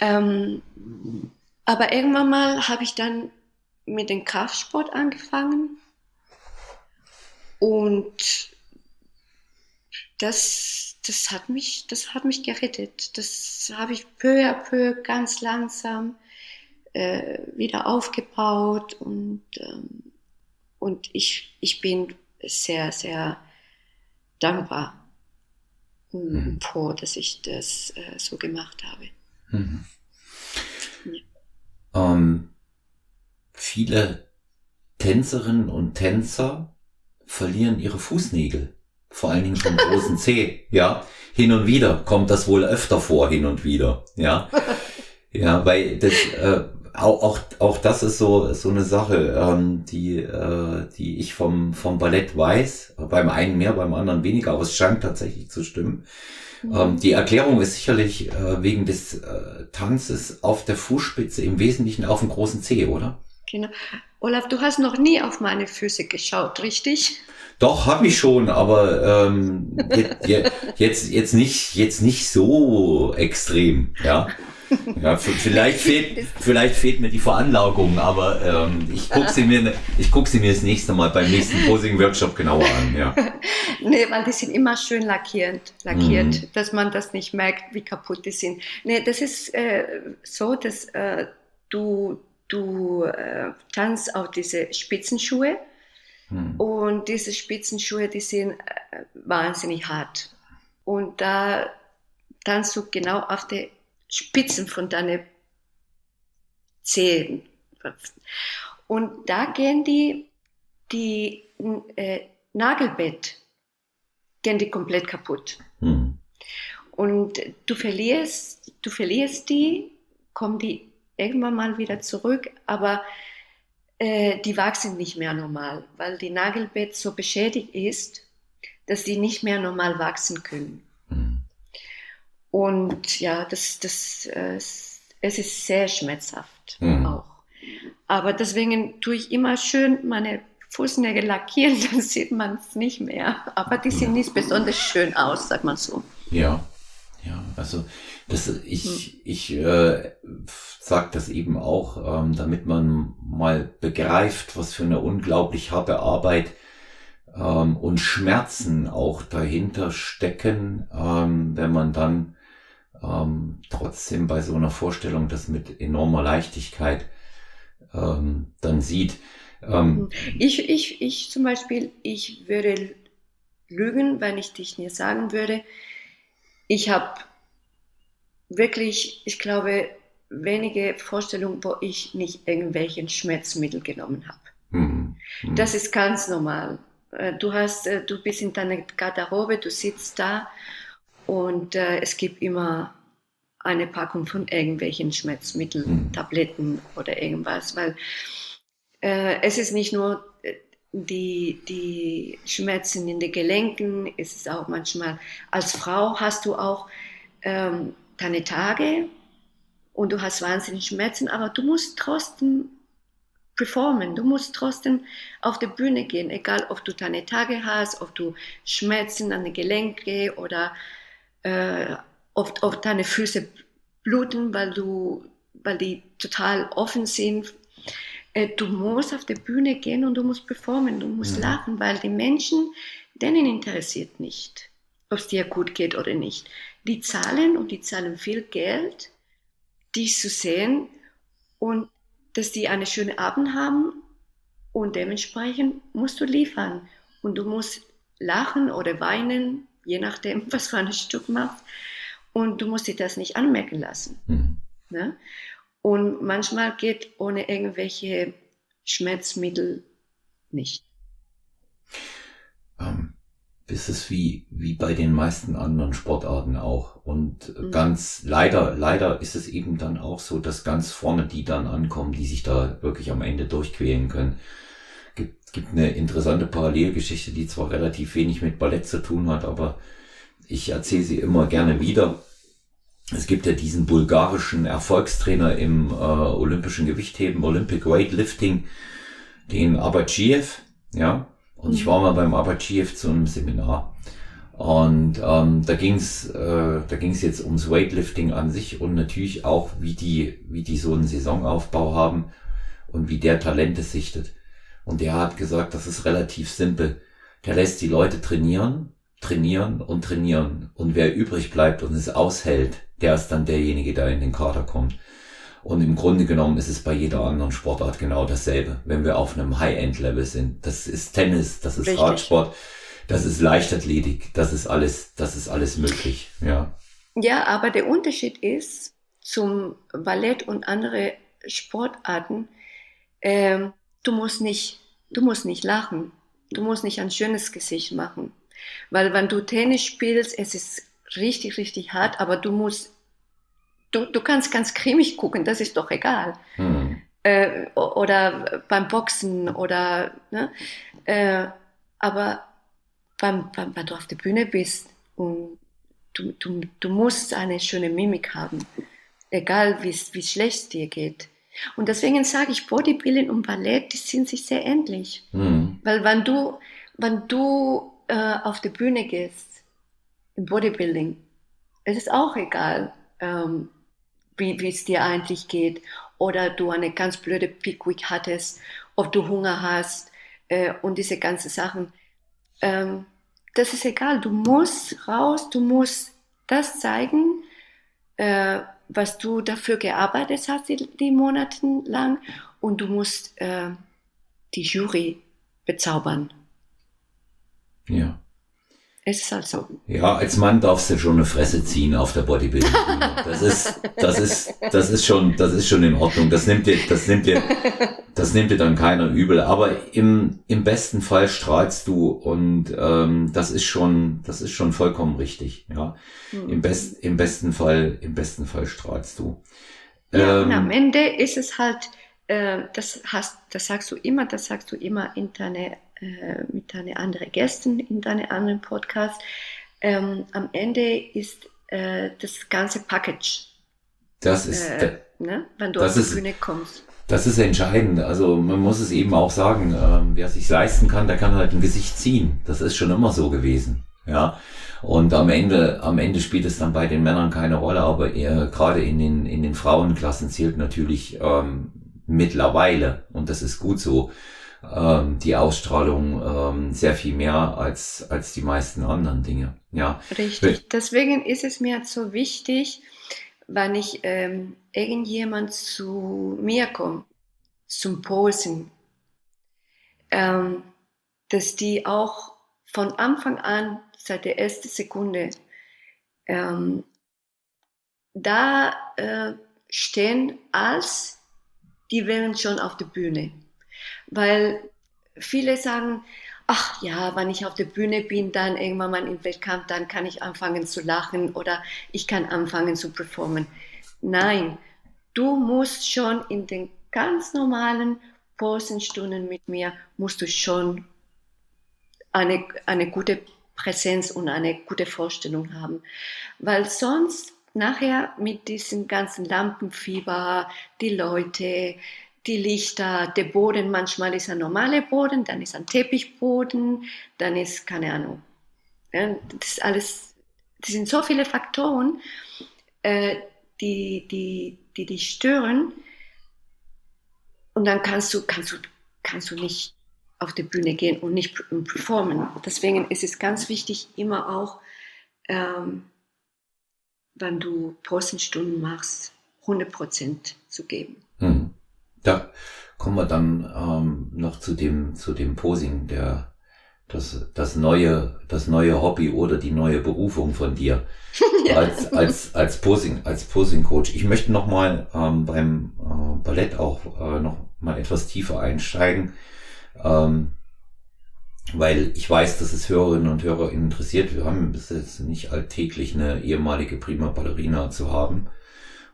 Ähm, aber irgendwann mal habe ich dann mit dem Kraftsport angefangen Und das, das, hat mich, das hat mich gerettet. Das habe ich peu à peu ganz langsam äh, wieder aufgebaut und, ähm, und ich, ich bin sehr, sehr dankbar und mhm. froh, dass ich das äh, so gemacht habe. Mhm. Ja. Ähm, viele Tänzerinnen und Tänzer verlieren ihre Fußnägel. Vor allen Dingen vom großen C, ja. Hin und wieder kommt das wohl öfter vor, hin und wieder, ja. Ja, weil das, äh, auch, auch, auch das ist so, so eine Sache, ähm, die, äh, die ich vom, vom Ballett weiß. Beim einen mehr, beim anderen weniger, aber es scheint tatsächlich zu stimmen. Mhm. Ähm, die Erklärung ist sicherlich äh, wegen des äh, Tanzes auf der Fußspitze im Wesentlichen auf dem großen C, oder? Genau. Olaf, du hast noch nie auf meine Füße geschaut, richtig? Doch, habe ich schon, aber ähm, jetzt, jetzt, nicht, jetzt nicht so extrem, ja. Ja, vielleicht fehlt, vielleicht fehlt mir die Veranlagung, aber ähm, ich gucke sie mir, ich guck sie mir das nächste Mal beim nächsten Posing Workshop genauer an. Ja. nee, weil die sind immer schön lackiert, lackiert, mhm. dass man das nicht merkt, wie kaputt die sind. Nee, das ist äh, so, dass äh, du du äh, tanzt auf diese Spitzenschuhe mhm. und diese Spitzenschuhe, die sind äh, wahnsinnig hart. Und da tanzt du genau auf der Spitzen von deinen Zehen. Und da gehen die, die äh, Nagelbett, gehen die komplett kaputt. Mhm. Und du verlierst, du verlierst die, kommen die irgendwann mal wieder zurück, aber äh, die wachsen nicht mehr normal, weil die Nagelbett so beschädigt ist, dass die nicht mehr normal wachsen können. Mhm. Und ja, das, das, äh, es ist sehr schmerzhaft mhm. auch. Aber deswegen tue ich immer schön meine Fußnägel lackieren, dann sieht man es nicht mehr. Aber die sehen nicht besonders schön aus, sagt man so. Ja, ja, also das, ich, hm. ich äh, sage das eben auch, ähm, damit man mal begreift, was für eine unglaublich harte Arbeit ähm, und Schmerzen auch dahinter stecken, ähm, wenn man dann ähm, trotzdem bei so einer Vorstellung das mit enormer Leichtigkeit ähm, dann sieht. Ähm, ich, ich, ich zum Beispiel, ich würde lügen, wenn ich dich nicht sagen würde, ich habe wirklich, ich glaube, wenige Vorstellungen, wo ich nicht irgendwelchen Schmerzmittel genommen habe. Mhm. Mhm. Das ist ganz normal. Äh, du hast, äh, du bist in deiner Garderobe, du sitzt da und äh, es gibt immer eine Packung von irgendwelchen Schmerzmitteln, mhm. Tabletten oder irgendwas, weil äh, es ist nicht nur äh, die, die Schmerzen in den Gelenken, es ist auch manchmal, als Frau hast du auch ähm, deine Tage und du hast wahnsinnig Schmerzen, aber du musst trotzdem performen, du musst trotzdem auf die Bühne gehen, egal ob du deine Tage hast, ob du Schmerzen an den Gelenken oder äh, ob, ob deine Füße bluten, weil du, weil die total offen sind. Äh, du musst auf die Bühne gehen und du musst performen, du musst ja. lachen, weil die Menschen, denen interessiert nicht, ob es dir gut geht oder nicht die zahlen und die zahlen viel Geld, dich zu sehen und dass die eine schöne Abend haben und dementsprechend musst du liefern und du musst lachen oder weinen, je nachdem, was für ein Stück machst und du musst dir das nicht anmerken lassen. Mhm. Ne? Und manchmal geht ohne irgendwelche Schmerzmittel nicht. Ähm, ist es wie, wie bei den meisten anderen Sportarten auch. Und mhm. ganz leider, leider ist es eben dann auch so, dass ganz vorne die dann ankommen, die sich da wirklich am Ende durchquälen können. Gibt, gibt eine interessante Parallelgeschichte, die zwar relativ wenig mit Ballett zu tun hat, aber ich erzähle sie immer gerne wieder. Es gibt ja diesen bulgarischen Erfolgstrainer im äh, olympischen Gewichtheben, Olympic Weightlifting, den Abachiev, ja, und ich war mal beim Abachiev zu einem Seminar. Und ähm, da ging es äh, da ging's jetzt ums Weightlifting an sich und natürlich auch, wie die, wie die so einen Saisonaufbau haben und wie der Talente sichtet. Und der hat gesagt, das ist relativ simpel. der lässt die Leute trainieren, trainieren und trainieren. Und wer übrig bleibt und es aushält, der ist dann derjenige, der in den Kader kommt. Und im Grunde genommen ist es bei jeder anderen Sportart genau dasselbe, wenn wir auf einem High-End-Level sind. Das ist Tennis, das ist Richtig. Radsport, das ist Leichtathletik, das ist alles, das ist alles möglich, ja. Ja, aber der Unterschied ist zum Ballett und andere Sportarten, äh, du musst nicht, du musst nicht lachen, du musst nicht ein schönes Gesicht machen, weil wenn du Tennis spielst, es ist richtig, richtig hart, aber du musst du, du kannst ganz cremig gucken, das ist doch egal. Mhm. Äh, oder beim Boxen oder, ne? Äh, aber beim, beim, wenn du auf der Bühne bist und du, du, du musst eine schöne Mimik haben, egal wie wie schlecht es dir geht. Und deswegen sage ich, Bodybuilding und Ballett, die sind sich sehr ähnlich. Mhm. Weil wenn du, wenn du äh, auf die Bühne gehst, im Bodybuilding, es ist auch egal, ähm, wie es dir eigentlich geht, oder du eine ganz blöde Peak Week hattest, ob du Hunger hast äh, und diese ganzen Sachen. Ähm, das ist egal. Du musst raus, du musst das zeigen, äh, was du dafür gearbeitet hast die, die Monate lang und du musst äh, die Jury bezaubern. Ja. Es ist halt so. Ja, als Mann darfst du schon eine Fresse ziehen auf der Bodybuilding. Das ist, das ist, das ist schon, das ist schon in Ordnung. Das nimmt dir, das nimmt dir, das nimmt dir dann keiner übel. Aber im, im besten Fall strahlst du und ähm, das ist schon, das ist schon vollkommen richtig. Ja, mhm. im best, im besten Fall, im besten Fall strahlst du. Ja, ähm, und am Ende ist es halt, äh, das hast, das sagst du immer, das sagst du immer in deine äh, mit deinen anderen Gästen in deinen anderen Podcast. Ähm, am Ende ist äh, das ganze Package. Das ist, äh, ne? wenn du auf die ist, Bühne kommst. Das ist entscheidend. Also man muss es eben auch sagen, äh, wer sich leisten kann, der kann halt ein Gesicht ziehen. Das ist schon immer so gewesen. Ja. Und am Ende, am Ende spielt es dann bei den Männern keine Rolle, aber eher gerade in den, in den Frauenklassen zählt natürlich ähm, mittlerweile, und das ist gut so, ähm, die Ausstrahlung ähm, sehr viel mehr als, als die meisten anderen Dinge. Ja. Richtig. Deswegen ist es mir so wichtig, wenn ich ähm, irgendjemand zu mir kommt, zum Posen, ähm, dass die auch von Anfang an, seit der ersten Sekunde, ähm, da äh, stehen, als die wären schon auf der Bühne weil viele sagen, ach ja, wenn ich auf der Bühne bin, dann irgendwann mal im Wettkampf, dann kann ich anfangen zu lachen oder ich kann anfangen zu performen. Nein, du musst schon in den ganz normalen Posenstunden mit mir, musst du schon eine, eine gute Präsenz und eine gute Vorstellung haben. Weil sonst nachher mit diesem ganzen Lampenfieber, die Leute, die Lichter, der Boden, manchmal ist ein normaler Boden, dann ist ein Teppichboden, dann ist, keine Ahnung. Das ist alles, das sind so viele Faktoren, äh, die, die, die dich stören. Und dann kannst du, kannst du, kannst du nicht auf die Bühne gehen und nicht performen. Deswegen ist es ganz wichtig, immer auch, ähm, wenn du Postenstunden machst, 100% zu geben. Hm. Da kommen wir dann ähm, noch zu dem, zu dem Posing, der, das, das neue, das neue Hobby oder die neue Berufung von dir ja. als, als, als Posing, als Posing Coach. Ich möchte noch mal ähm, beim äh, Ballett auch äh, noch mal etwas tiefer einsteigen, ähm, weil ich weiß, dass es Hörerinnen und Hörer interessiert. Wir haben bis jetzt nicht alltäglich eine ehemalige Prima Ballerina zu haben.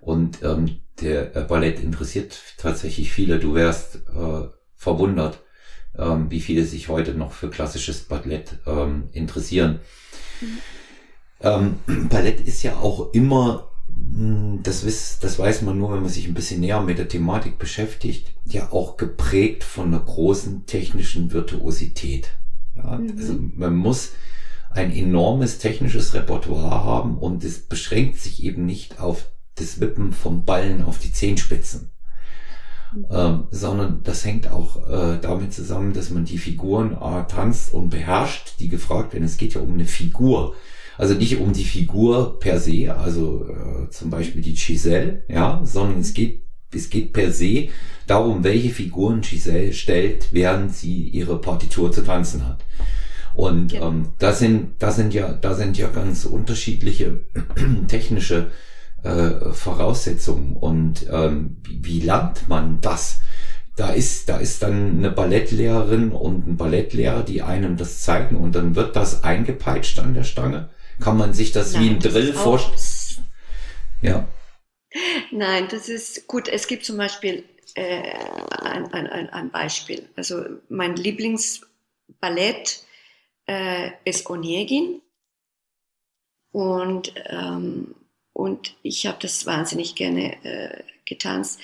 Und ähm, der äh, Ballett interessiert tatsächlich viele. Du wärst äh, verwundert, ähm, wie viele sich heute noch für klassisches Ballett ähm, interessieren. Mhm. Ähm, Ballett ist ja auch immer, hm, das, wiss, das weiß man nur, wenn man sich ein bisschen näher mit der Thematik beschäftigt, ja auch geprägt von einer großen technischen Virtuosität. Ja, mhm. Also man muss ein enormes technisches Repertoire haben und es beschränkt sich eben nicht auf das Wippen vom Ballen auf die Zehenspitzen. mhm. ähm, sondern das hängt auch äh, damit zusammen, dass man die Figuren äh, tanzt und beherrscht, die gefragt werden. Es geht ja um eine Figur. Also nicht um die Figur per se, also äh, zum Beispiel die Giselle, ja, sondern es geht, es geht per se darum, welche Figuren Giselle stellt, während sie ihre Partitur zu tanzen hat. Und ja. ähm, da sind, da sind ja, da sind ja ganz unterschiedliche technische äh, Voraussetzungen. Und ähm, wie, wie lernt man das? Da ist, da ist dann eine Ballettlehrerin und ein Ballettlehrer, die einem das zeigen und dann wird das eingepeitscht an der Stange. Kann man sich das Nein, wie ein Drill vorstellen? Ja. Nein, das ist gut. Es gibt zum Beispiel äh, ein, ein, ein Beispiel. Also mein Lieblingsballett äh, ist Onegin. Und, ähm, und ich habe das wahnsinnig gerne äh, getanzt.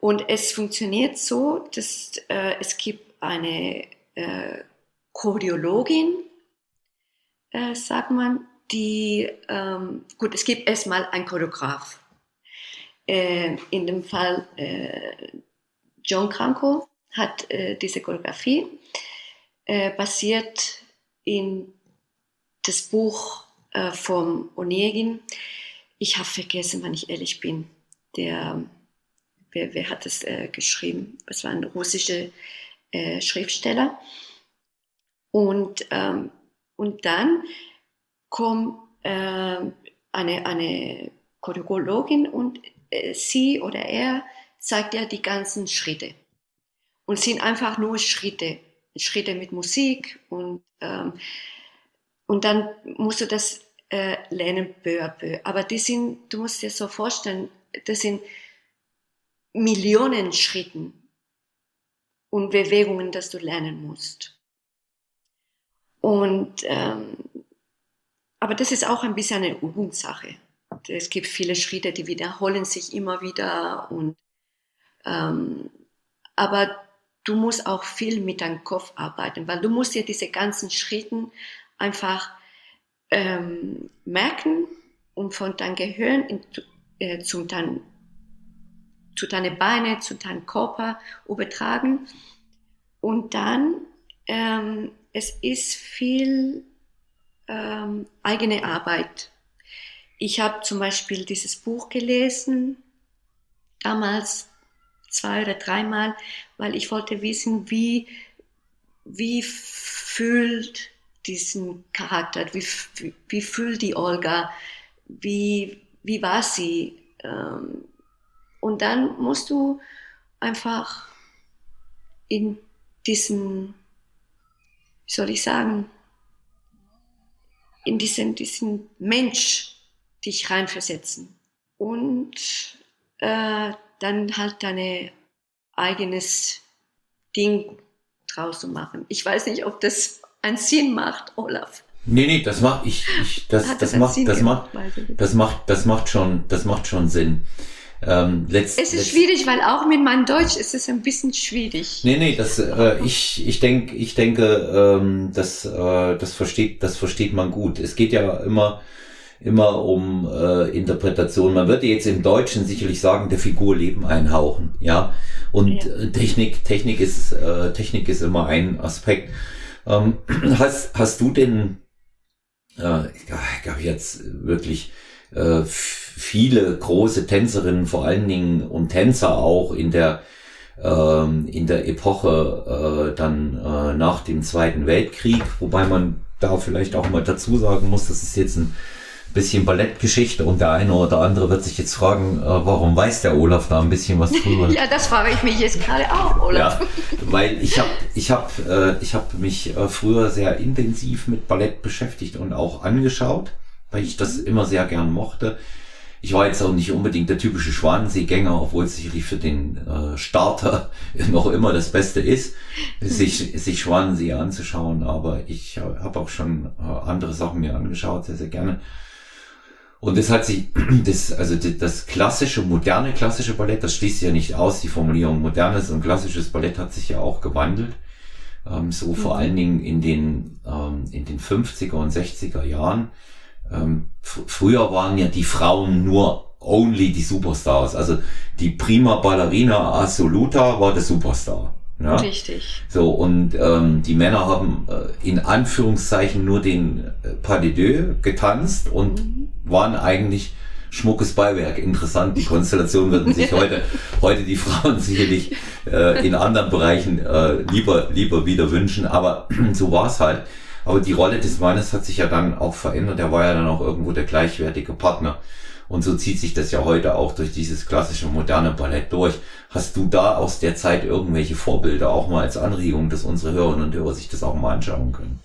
Und es funktioniert so, dass äh, es gibt eine äh, Choreologin, äh, sagt man, die, ähm, gut, es gibt erstmal einen Choreograf. Äh, in dem Fall äh, John Kranko hat äh, diese Choreografie äh, basiert in das Buch äh, vom Onegin. Ich habe vergessen, wann ich ehrlich bin. Der, wer, wer hat das äh, geschrieben? Es war ein russischer äh, Schriftsteller. Und, ähm, und dann kommt äh, eine, eine Choreologin und äh, sie oder er zeigt ja die ganzen Schritte. Und sind einfach nur Schritte. Schritte mit Musik und, ähm, und dann musst du das äh, lernen peu à peu. Aber die sind, du musst dir so vorstellen, das sind Millionen Schritten und Bewegungen, dass du lernen musst. Und ähm, aber das ist auch ein bisschen eine Übungssache. Es gibt viele Schritte, die wiederholen sich immer wieder und ähm, aber du musst auch viel mit deinem Kopf arbeiten, weil du musst dir diese ganzen Schritte einfach ähm, merken und von deinem Gehirn in, äh, zu, dein, zu deinen Beinen, zu deinem Körper übertragen. Und dann, ähm, es ist viel ähm, eigene Arbeit. Ich habe zum Beispiel dieses Buch gelesen, damals zwei oder dreimal, weil ich wollte wissen, wie, wie fühlt diesen Charakter, wie, wie, fühlt die Olga, wie, wie war sie. Ähm, und dann musst du einfach in diesen, wie soll ich sagen, in diesen, diesen Mensch dich reinversetzen. Und äh, dann halt deine eigenes Ding draus zu machen. Ich weiß nicht, ob das einen Sinn macht, Olaf. Nee, nee, das macht, ich, ich, das, das, das macht, das macht, das macht, das macht schon, das macht schon Sinn. Ähm, letzt, es ist letzt, schwierig, weil auch mit meinem Deutsch ist es ein bisschen schwierig. Nee, nee, das, äh, ich, ich denke, ich denke, ähm, das, äh, das versteht, das versteht man gut. Es geht ja immer, immer um äh, Interpretation. Man würde jetzt im Deutschen sicherlich sagen, der Figur Leben einhauchen, ja. Und ja. Äh, Technik, Technik ist, äh, Technik ist immer ein Aspekt. Ähm, hast, hast du denn, äh, ich glaube jetzt wirklich äh, viele große Tänzerinnen, vor allen Dingen und Tänzer auch in der ähm, in der Epoche äh, dann äh, nach dem Zweiten Weltkrieg, wobei man da vielleicht auch mal dazu sagen muss, das ist jetzt ein bisschen Ballettgeschichte und der eine oder andere wird sich jetzt fragen, äh, warum weiß der Olaf da ein bisschen was drüber? ja, das frage ich mich jetzt gerade auch, Olaf. Ja, weil ich habe ich hab, äh, ich hab mich äh, früher sehr intensiv mit Ballett beschäftigt und auch angeschaut, weil ich das immer sehr gern mochte. Ich war jetzt auch nicht unbedingt der typische Schwanenseegänger, obwohl es sicherlich für den äh, Starter noch immer das Beste ist, sich, sich Schwanensee anzuschauen. Aber ich habe auch schon äh, andere Sachen mir angeschaut, sehr, sehr gerne. Und das hat sich, das, also das klassische, moderne klassische Ballett, das schließt ja nicht aus, die Formulierung modernes und klassisches Ballett hat sich ja auch gewandelt. Ähm, so mhm. vor allen Dingen in den, ähm, in den 50er und 60er Jahren. Ähm, früher waren ja die Frauen nur only die Superstars. Also die Prima Ballerina Assoluta war der Superstar. Ja? Richtig. So, und ähm, die Männer haben äh, in Anführungszeichen nur den äh, Pas de Deux getanzt und mhm. waren eigentlich schmuckes Beiwerk. Interessant, die Konstellation würden sich heute, heute die Frauen sicherlich äh, in anderen Bereichen äh, lieber, lieber wieder wünschen, aber so war es halt. Aber die Rolle des Mannes hat sich ja dann auch verändert. Er war ja dann auch irgendwo der gleichwertige Partner. Und so zieht sich das ja heute auch durch dieses klassische moderne Ballett durch. Hast du da aus der Zeit irgendwelche Vorbilder auch mal als Anregung, dass unsere Hörerinnen und Hörer sich das auch mal anschauen können?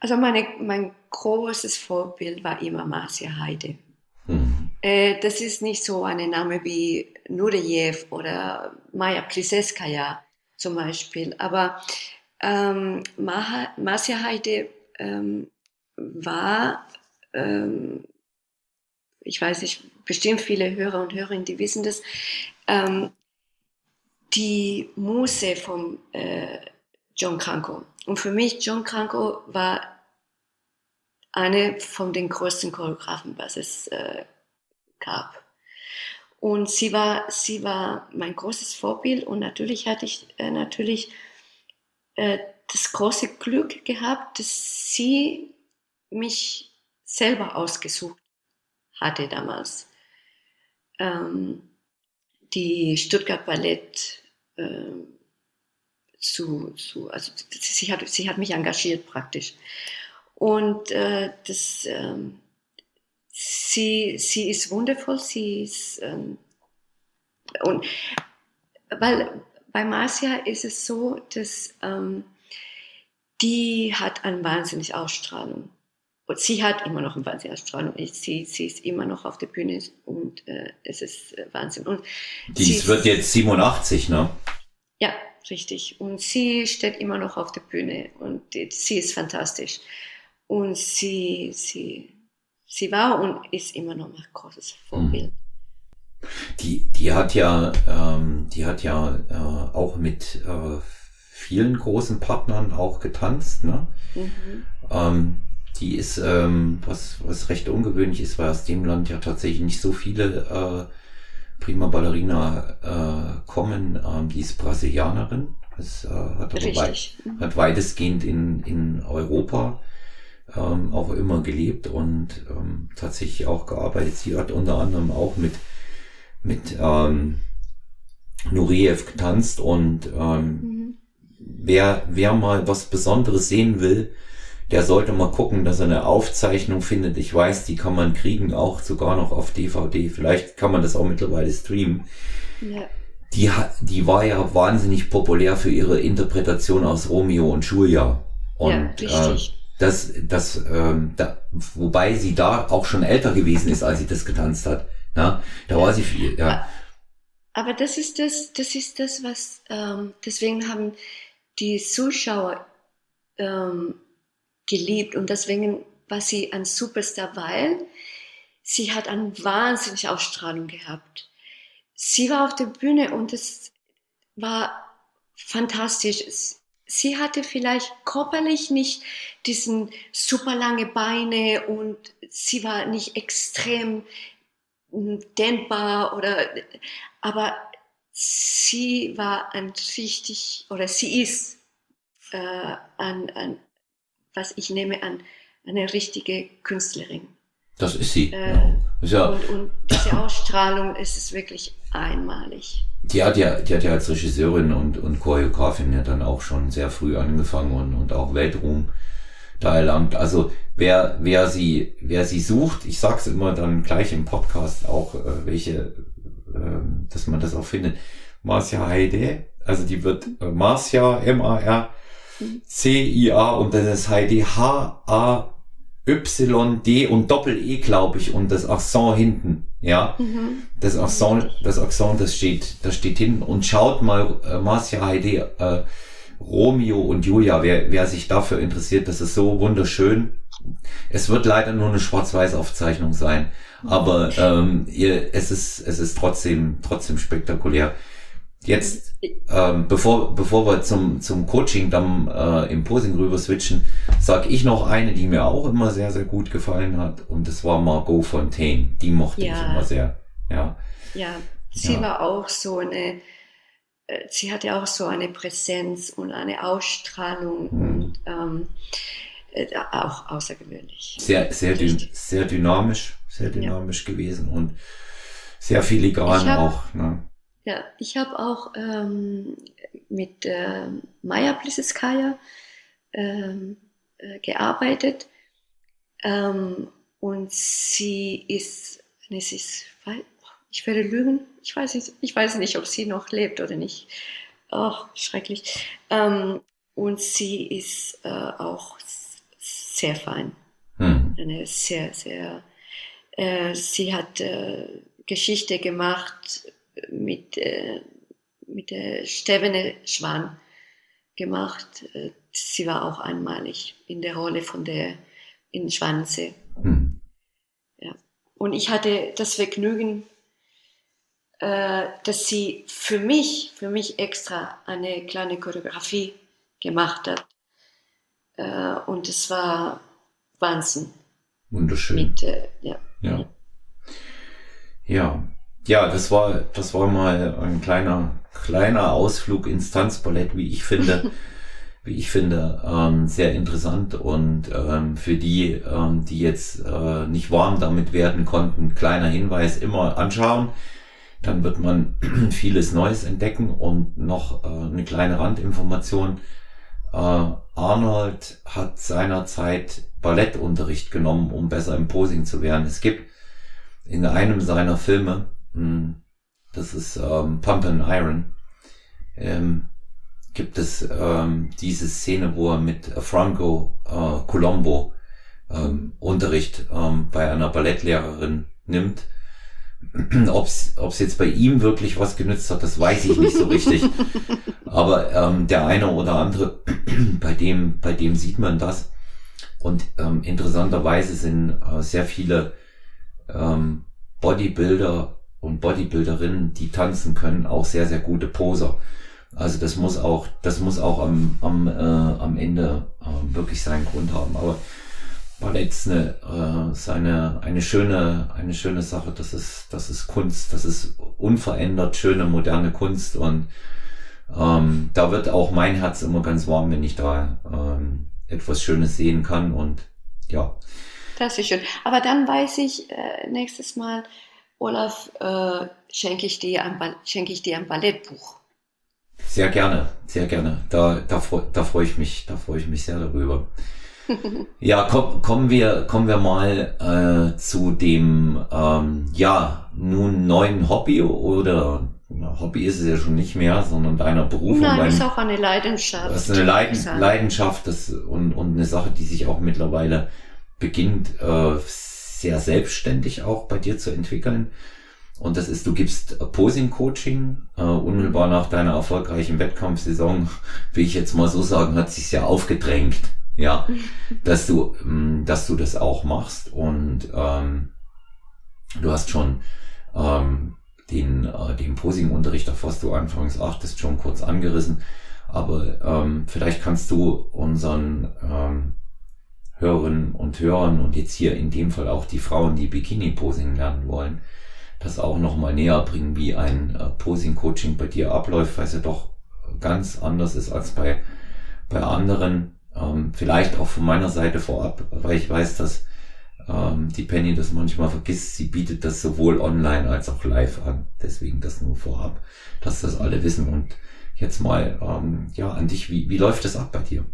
Also meine, mein großes Vorbild war immer Marcia Heide. Mhm. Äh, das ist nicht so ein Name wie Nureyev oder Maja Pliseskaya zum Beispiel, aber ähm, Marcia Heide ähm, war, ähm, ich weiß nicht, bestimmt viele Hörer und Hörerinnen, die wissen das, ähm, die Muse von äh, John Cranko. Und für mich, John Cranko war eine von den größten Choreografen, was es äh, gab. Und sie war, sie war mein großes Vorbild und natürlich hatte ich äh, natürlich äh, das große Glück gehabt, dass sie mich selber ausgesucht hatte damals. Ähm, die Stuttgart Ballett äh, zu, zu, also sie hat, sie hat mich engagiert praktisch. Und äh, das, ähm, sie, sie ist wundervoll, sie ist, ähm, und weil bei Marcia ist es so, dass ähm, die hat eine wahnsinnige Ausstrahlung. Und sie hat immer noch eine wahnsinnige Ausstrahlung. Sie, sie ist immer noch auf der Bühne und äh, es ist äh, Wahnsinn. Und Dies wird jetzt 87, ne? Ja, richtig. Und sie steht immer noch auf der Bühne und sie ist fantastisch. Und sie, sie, sie war und ist immer noch ein großes Vorbild. Die, die hat ja, ähm, die hat ja äh, auch mit äh, vielen großen Partnern auch getanzt. Ne? Mhm. Ähm, die ist, ähm, was, was recht ungewöhnlich ist, weil aus dem Land ja tatsächlich nicht so viele äh, Prima Ballerina äh, kommen. Ähm, die ist Brasilianerin. Das äh, hat aber weit, hat weitestgehend in, in Europa ähm, auch immer gelebt und ähm, tatsächlich auch gearbeitet. Sie hat unter anderem auch mit, mit ähm, Nureyev getanzt und ähm, mhm. wer, wer mal was Besonderes sehen will, der sollte mal gucken, dass er eine Aufzeichnung findet. Ich weiß, die kann man kriegen, auch sogar noch auf DVD. Vielleicht kann man das auch mittlerweile streamen. Ja. Die, die war ja wahnsinnig populär für ihre Interpretation aus Romeo und Julia. Und, ja, richtig. Äh, dass, dass ähm, da, wobei sie da auch schon älter gewesen ist, als sie das getanzt hat. Ja, da war sie viel, ja. Aber das ist das, das ist das, was ähm, deswegen haben die Zuschauer ähm, geliebt und deswegen war sie ein Superstar, weil sie hat eine wahnsinnige Ausstrahlung gehabt. Sie war auf der Bühne und es war fantastisch sie hatte vielleicht körperlich nicht diesen super lange Beine und sie war nicht extrem hm, dehnbar oder, aber sie war ein richtig, oder sie ist äh, ein, ein, was ich nehme an, eine richtige Künstlerin. Das ist sie. Äh, ja. ja. Und, und diese Ausstrahlung ist es wirklich einmalig. Die hat ja, die hat ja als Regisseurin und, und Choreografin ja dann auch schon sehr früh angefangen und, und auch Weltruhm da erlangt. Also wer, wer sie, wer sie sucht, ich sag's immer dann gleich im Podcast auch, äh, welche, äh, dass man das auch findet. Marcia Heide, also die wird äh, Marcia, M-A-R-C-I-A und dann ist Heide H-A Y, D und Doppel-E, glaube ich, und das Accent hinten. Ja, mhm. das Accent, das Accent, das steht, das steht hinten. Und schaut mal, äh, Marcia Heide, äh, Romeo und Julia, wer, wer sich dafür interessiert, das ist so wunderschön. Es wird leider nur eine Schwarz-Weiß-Aufzeichnung sein, aber ähm, ihr, es ist, es ist trotzdem, trotzdem spektakulär. Jetzt, ähm, bevor, bevor wir zum, zum Coaching dann äh, im Posing rüber switchen, sag ich noch eine, die mir auch immer sehr, sehr gut gefallen hat. Und das war Margot Fontaine. Die mochte ja. ich immer sehr. Ja, ja sie ja. war auch so eine, äh, sie hatte auch so eine Präsenz und eine Ausstrahlung hm. und ähm, äh, auch außergewöhnlich. Sehr, sehr, dü sehr dynamisch, sehr dynamisch ja. gewesen und sehr filigran hab, auch. Ne? Ja, ich habe auch ähm, mit äh, Maya Pliskaya ähm, äh, gearbeitet ähm, und sie ist, sie ist, ich werde lügen, ich weiß nicht, ich weiß nicht, ob sie noch lebt oder nicht. Oh, schrecklich. Ähm, und sie ist äh, auch sehr fein. Hm. Eine sehr, sehr, äh, sie hat äh, Geschichte gemacht mit, äh, mit der Stevene Schwan gemacht. Äh, sie war auch einmalig in der Rolle von der in Schwanze. Hm. Ja. Und ich hatte das Vergnügen, äh, dass sie für mich, für mich extra eine kleine Choreografie gemacht hat. Äh, und es war Wahnsinn. Wunderschön. Mit, äh, ja. ja. Ja. Ja, das war, das war mal ein kleiner, kleiner Ausflug ins Tanzballett, wie ich finde. wie ich finde, ähm, sehr interessant und ähm, für die, ähm, die jetzt äh, nicht warm damit werden konnten, kleiner Hinweis, immer anschauen. Dann wird man vieles Neues entdecken und noch äh, eine kleine Randinformation. Äh, Arnold hat seinerzeit Ballettunterricht genommen, um besser im Posing zu werden. Es gibt in einem seiner Filme, das ist ähm, Pump and Iron, ähm, gibt es ähm, diese Szene, wo er mit Franco äh, Colombo ähm, Unterricht ähm, bei einer Ballettlehrerin nimmt. Ob es jetzt bei ihm wirklich was genützt hat, das weiß ich nicht so richtig. Aber ähm, der eine oder andere, bei dem, bei dem sieht man das. Und ähm, interessanterweise sind äh, sehr viele ähm, Bodybuilder und Bodybuilderinnen, die tanzen können, auch sehr, sehr gute Poser. Also das muss auch, das muss auch am, am, äh, am Ende äh, wirklich seinen Grund haben. Aber Ballett ist eine, äh, ist eine, eine schöne, eine schöne Sache. Das ist, das ist Kunst. Das ist unverändert schöne, moderne Kunst. Und ähm, da wird auch mein Herz immer ganz warm, wenn ich da ähm, etwas Schönes sehen kann. Und ja. Das ist schön. Aber dann weiß ich äh, nächstes Mal, Olaf, äh, schenke ich, dir ein, schenke ich dir ein Ballettbuch. Sehr gerne, sehr gerne. Da, da, da freue ich mich, da freue ich mich sehr darüber. ja, komm, kommen wir, kommen wir mal äh, zu dem, ähm, ja, nun neuen Hobby oder Hobby ist es ja schon nicht mehr, sondern deiner Berufung. Nein, ist auch eine Leidenschaft. Das ist eine Leiden, Leidenschaft das, und, und eine Sache, die sich auch mittlerweile beginnt, äh, sehr selbstständig auch bei dir zu entwickeln. Und das ist, du gibst Posing-Coaching. Äh, unmittelbar nach deiner erfolgreichen Wettkampfsaison, wie ich jetzt mal so sagen, hat sich ja aufgedrängt, ja, dass du, ähm, dass du das auch machst. Und ähm, du hast schon ähm, den, äh, den Posing-Unterricht, auf was du anfangs achtest, schon kurz angerissen. Aber ähm, vielleicht kannst du unseren ähm, Hörerinnen und Hörern und jetzt hier in dem Fall auch die Frauen, die Bikini-Posing lernen wollen, das auch nochmal näher bringen, wie ein äh, Posing-Coaching bei dir abläuft, weil es ja doch ganz anders ist als bei, bei anderen. Ähm, vielleicht auch von meiner Seite vorab, weil ich weiß, dass ähm, die Penny das manchmal vergisst. Sie bietet das sowohl online als auch live an. Deswegen das nur vorab, dass das alle wissen. Und jetzt mal ähm, ja an dich, wie, wie läuft das ab bei dir?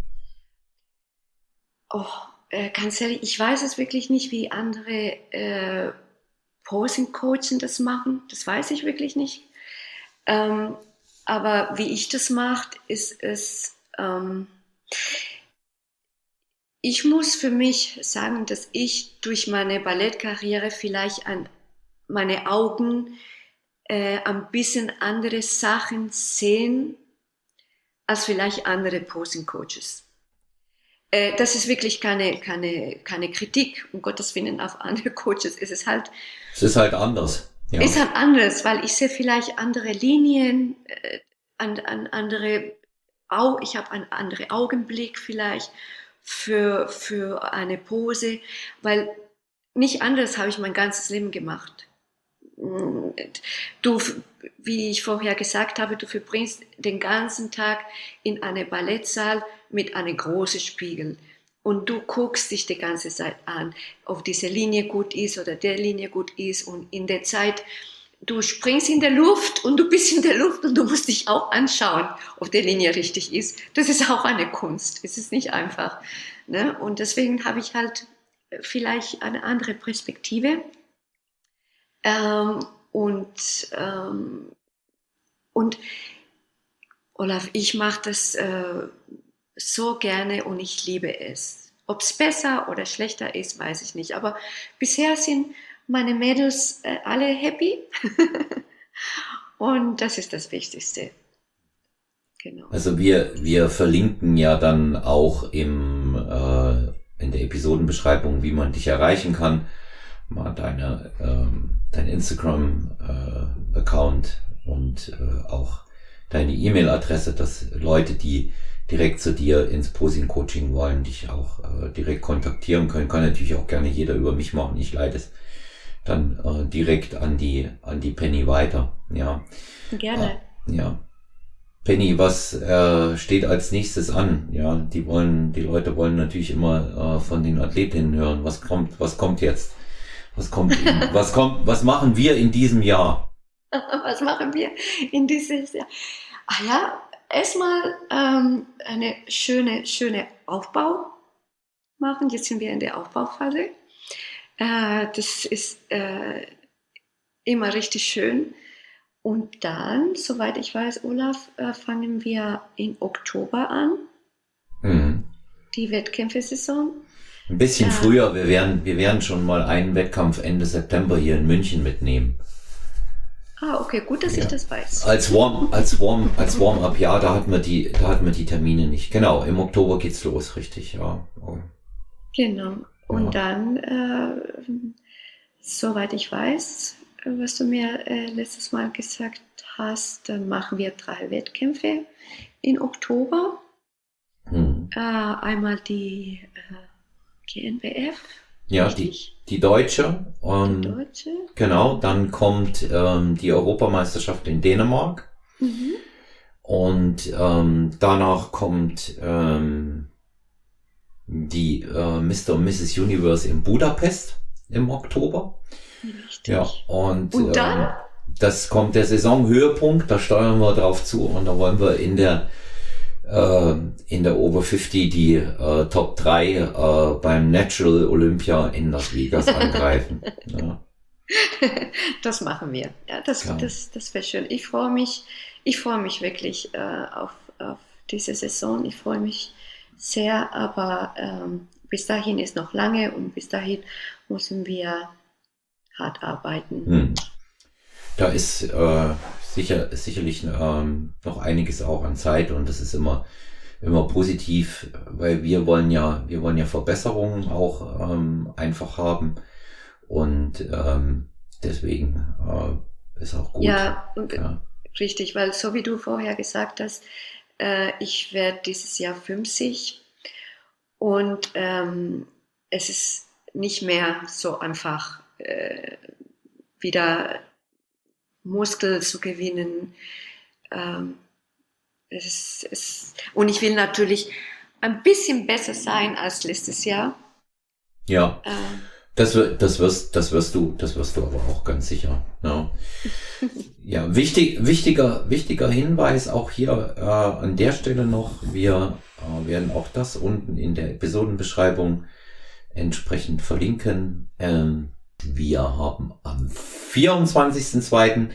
Oh, äh, ganz ehrlich, ich weiß es wirklich nicht, wie andere äh, Posing-Coachen das machen. Das weiß ich wirklich nicht. Ähm, aber wie ich das mache, ist es, ähm, ich muss für mich sagen, dass ich durch meine Ballettkarriere vielleicht an meine Augen äh, ein bisschen andere Sachen sehen als vielleicht andere Posing-Coaches. Äh, das ist wirklich keine, keine, keine Kritik, um Gottes Willen, auf andere Coaches. Es ist halt. Es ist halt anders. Ja. Ist halt anders, weil ich sehe vielleicht andere Linien, äh, an, an andere, Au ich habe einen anderen Augenblick vielleicht für, für eine Pose, weil nicht anders habe ich mein ganzes Leben gemacht. Du, wie ich vorher gesagt habe, du verbringst den ganzen Tag in einem Ballettsaal mit einem großen Spiegel und du guckst dich die ganze Zeit an, ob diese Linie gut ist oder der Linie gut ist und in der Zeit, du springst in der Luft und du bist in der Luft und du musst dich auch anschauen, ob die Linie richtig ist. Das ist auch eine Kunst, es ist nicht einfach. Ne? Und deswegen habe ich halt vielleicht eine andere Perspektive ähm, und, ähm, und Olaf, ich mache das äh, so gerne und ich liebe es. Ob es besser oder schlechter ist, weiß ich nicht. Aber bisher sind meine Mädels äh, alle happy. und das ist das Wichtigste. Genau. Also wir, wir verlinken ja dann auch im, äh, in der Episodenbeschreibung, wie man dich erreichen kann. Mal deine, ähm, dein Instagram-Account äh, und äh, auch deine E-Mail-Adresse, dass Leute, die direkt zu dir ins Posing-Coaching wollen, dich auch äh, direkt kontaktieren können. Kann natürlich auch gerne jeder über mich machen. Ich leite es dann äh, direkt an die, an die Penny weiter. Ja. Gerne. Äh, ja. Penny, was äh, steht als nächstes an? Ja, die wollen, die Leute wollen natürlich immer äh, von den Athletinnen hören. Was kommt, was kommt jetzt? Was kommt, was kommt, was machen wir in diesem Jahr? was machen wir in dieses Jahr? Ah ja, erstmal ähm, eine schöne, schöne Aufbau machen. Jetzt sind wir in der Aufbauphase. Äh, das ist äh, immer richtig schön. Und dann, soweit ich weiß, Olaf, äh, fangen wir im Oktober an. Mhm. Die Wettkämpfe-Saison. Ein bisschen früher. Wir werden, wir werden schon mal einen Wettkampf Ende September hier in München mitnehmen. Ah, okay, gut, dass ja. ich das weiß. Als Warm, als Warm, als Warm-up, ja, da hatten wir die, da hatten wir die Termine nicht. Genau, im Oktober geht's los, richtig, ja. Oh. Genau. Und ja. dann, äh, soweit ich weiß, was du mir äh, letztes Mal gesagt hast, dann machen wir drei Wettkämpfe in Oktober. Hm. Äh, einmal die äh, GNBF, ja, die, die Deutsche. Und, die Deutsche. Genau, dann kommt ähm, die Europameisterschaft in Dänemark. Mhm. Und ähm, danach kommt ähm, die äh, Mr. und Mrs. Universe in Budapest im Oktober. Richtig. Ja, und, und dann? Ähm, das kommt der Saisonhöhepunkt, da steuern wir drauf zu und da wollen wir in der äh, in der Over 50 die äh, Top 3 äh, beim Natural Olympia in Las Vegas angreifen. ja. Das machen wir. Ja, das, ja. das, das wäre schön. Ich freue mich, ich freue mich wirklich äh, auf, auf diese Saison. Ich freue mich sehr, aber ähm, bis dahin ist noch lange und bis dahin müssen wir hart arbeiten. Hm. Da ist äh, sicher, sicherlich ähm, noch einiges auch an Zeit und das ist immer, immer positiv, weil wir wollen ja, wir wollen ja Verbesserungen auch ähm, einfach haben und ähm, deswegen äh, ist auch gut. Ja, ja, richtig, weil so wie du vorher gesagt hast, äh, ich werde dieses Jahr 50 und ähm, es ist nicht mehr so einfach äh, wieder Muskel zu gewinnen. Ähm, es, es, und ich will natürlich ein bisschen besser sein als letztes Jahr. Ja. Ähm, das, das, wirst, das wirst du, das wirst du aber auch ganz sicher. Ja, ja wichtig, wichtiger, wichtiger Hinweis auch hier äh, an der Stelle noch. Wir äh, werden auch das unten in der Episodenbeschreibung entsprechend verlinken. Ähm, wir haben am 24.02.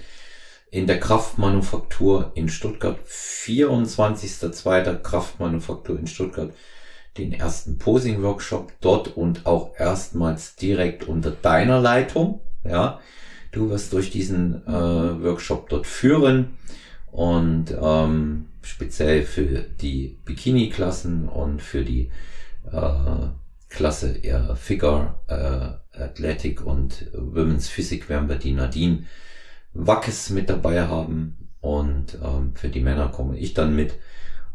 in der Kraftmanufaktur in Stuttgart, 24.02. Kraftmanufaktur in Stuttgart, den ersten Posing-Workshop dort und auch erstmals direkt unter deiner Leitung. Ja, du wirst durch diesen äh, Workshop dort führen und ähm, speziell für die Bikini-Klassen und für die äh, Klasse eher Figure, äh, Athletic und Women's Physik werden wir die Nadine Wackes mit dabei haben und ähm, für die Männer komme ich dann mit.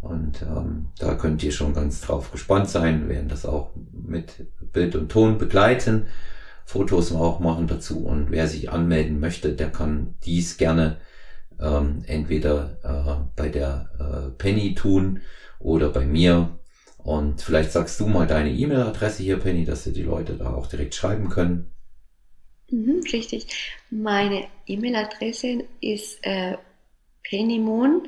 Und ähm, da könnt ihr schon ganz drauf gespannt sein. Wir werden das auch mit Bild und Ton begleiten, Fotos auch machen dazu. Und wer sich anmelden möchte, der kann dies gerne ähm, entweder äh, bei der äh, Penny tun oder bei mir. Und vielleicht sagst du mal deine E-Mail-Adresse hier, Penny, dass wir die Leute da auch direkt schreiben können. Mhm, richtig. Meine E-Mail-Adresse ist äh, pennymoon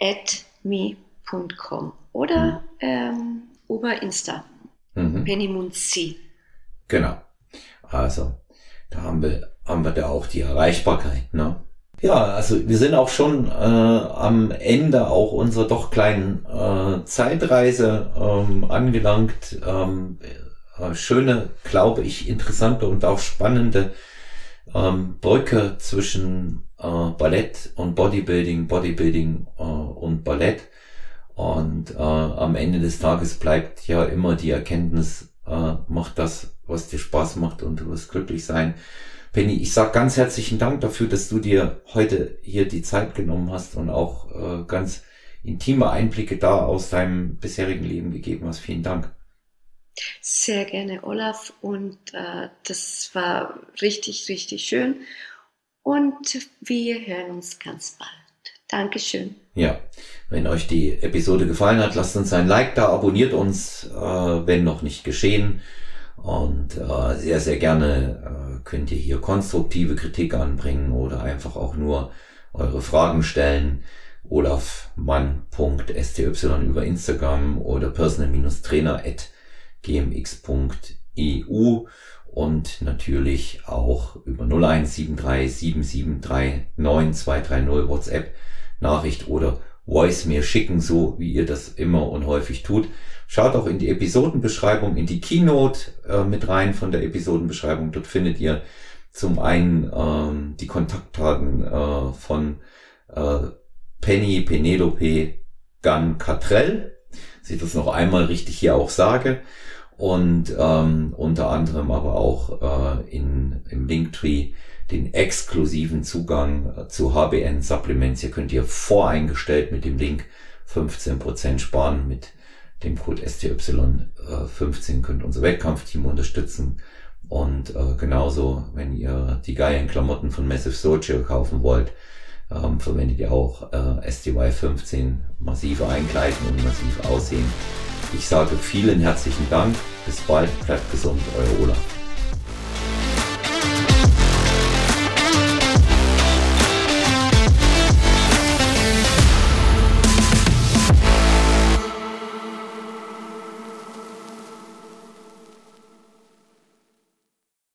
at me.com oder mhm. ähm, über Insta. Mhm. Pennymoon C. Genau. Also, da haben wir, haben wir da auch die Erreichbarkeit, ne? Ja, also wir sind auch schon äh, am Ende auch unserer doch kleinen äh, Zeitreise ähm, angelangt. Ähm, äh, schöne, glaube ich, interessante und auch spannende ähm, Brücke zwischen äh, Ballett und Bodybuilding, Bodybuilding äh, und Ballett. Und äh, am Ende des Tages bleibt ja immer die Erkenntnis, äh, mach das, was dir Spaß macht und du wirst glücklich sein. Penny, ich sag ganz herzlichen Dank dafür, dass du dir heute hier die Zeit genommen hast und auch äh, ganz intime Einblicke da aus deinem bisherigen Leben gegeben hast. Vielen Dank. Sehr gerne, Olaf. Und äh, das war richtig, richtig schön. Und wir hören uns ganz bald. Dankeschön. Ja, wenn euch die Episode gefallen hat, lasst uns ein Like da, abonniert uns, äh, wenn noch nicht geschehen. Und äh, sehr, sehr gerne äh, könnt ihr hier konstruktive Kritik anbringen oder einfach auch nur eure Fragen stellen. olafmann.sty über Instagram oder personal-trainer gmx.eu und natürlich auch über 0173 773 9230 WhatsApp Nachricht oder Voice mir schicken, so wie ihr das immer und häufig tut. Schaut auch in die Episodenbeschreibung, in die Keynote äh, mit rein von der Episodenbeschreibung. Dort findet ihr zum einen ähm, die Kontaktdaten äh, von äh, Penny Penelope Gun Catrell, dass ich das noch einmal richtig hier auch sage und ähm, unter anderem aber auch äh, in, im Linktree den exklusiven Zugang äh, zu HBN Supplements. Hier könnt ihr voreingestellt mit dem Link 15% sparen mit dem Code STY15 äh, könnt unser Wettkampfteam unterstützen. Und äh, genauso, wenn ihr die geilen Klamotten von Massive Social kaufen wollt, ähm, verwendet ihr auch äh, STY15 massive Einkleiden und massiv aussehen. Ich sage vielen herzlichen Dank. Bis bald. Bleibt gesund. Euer Olaf.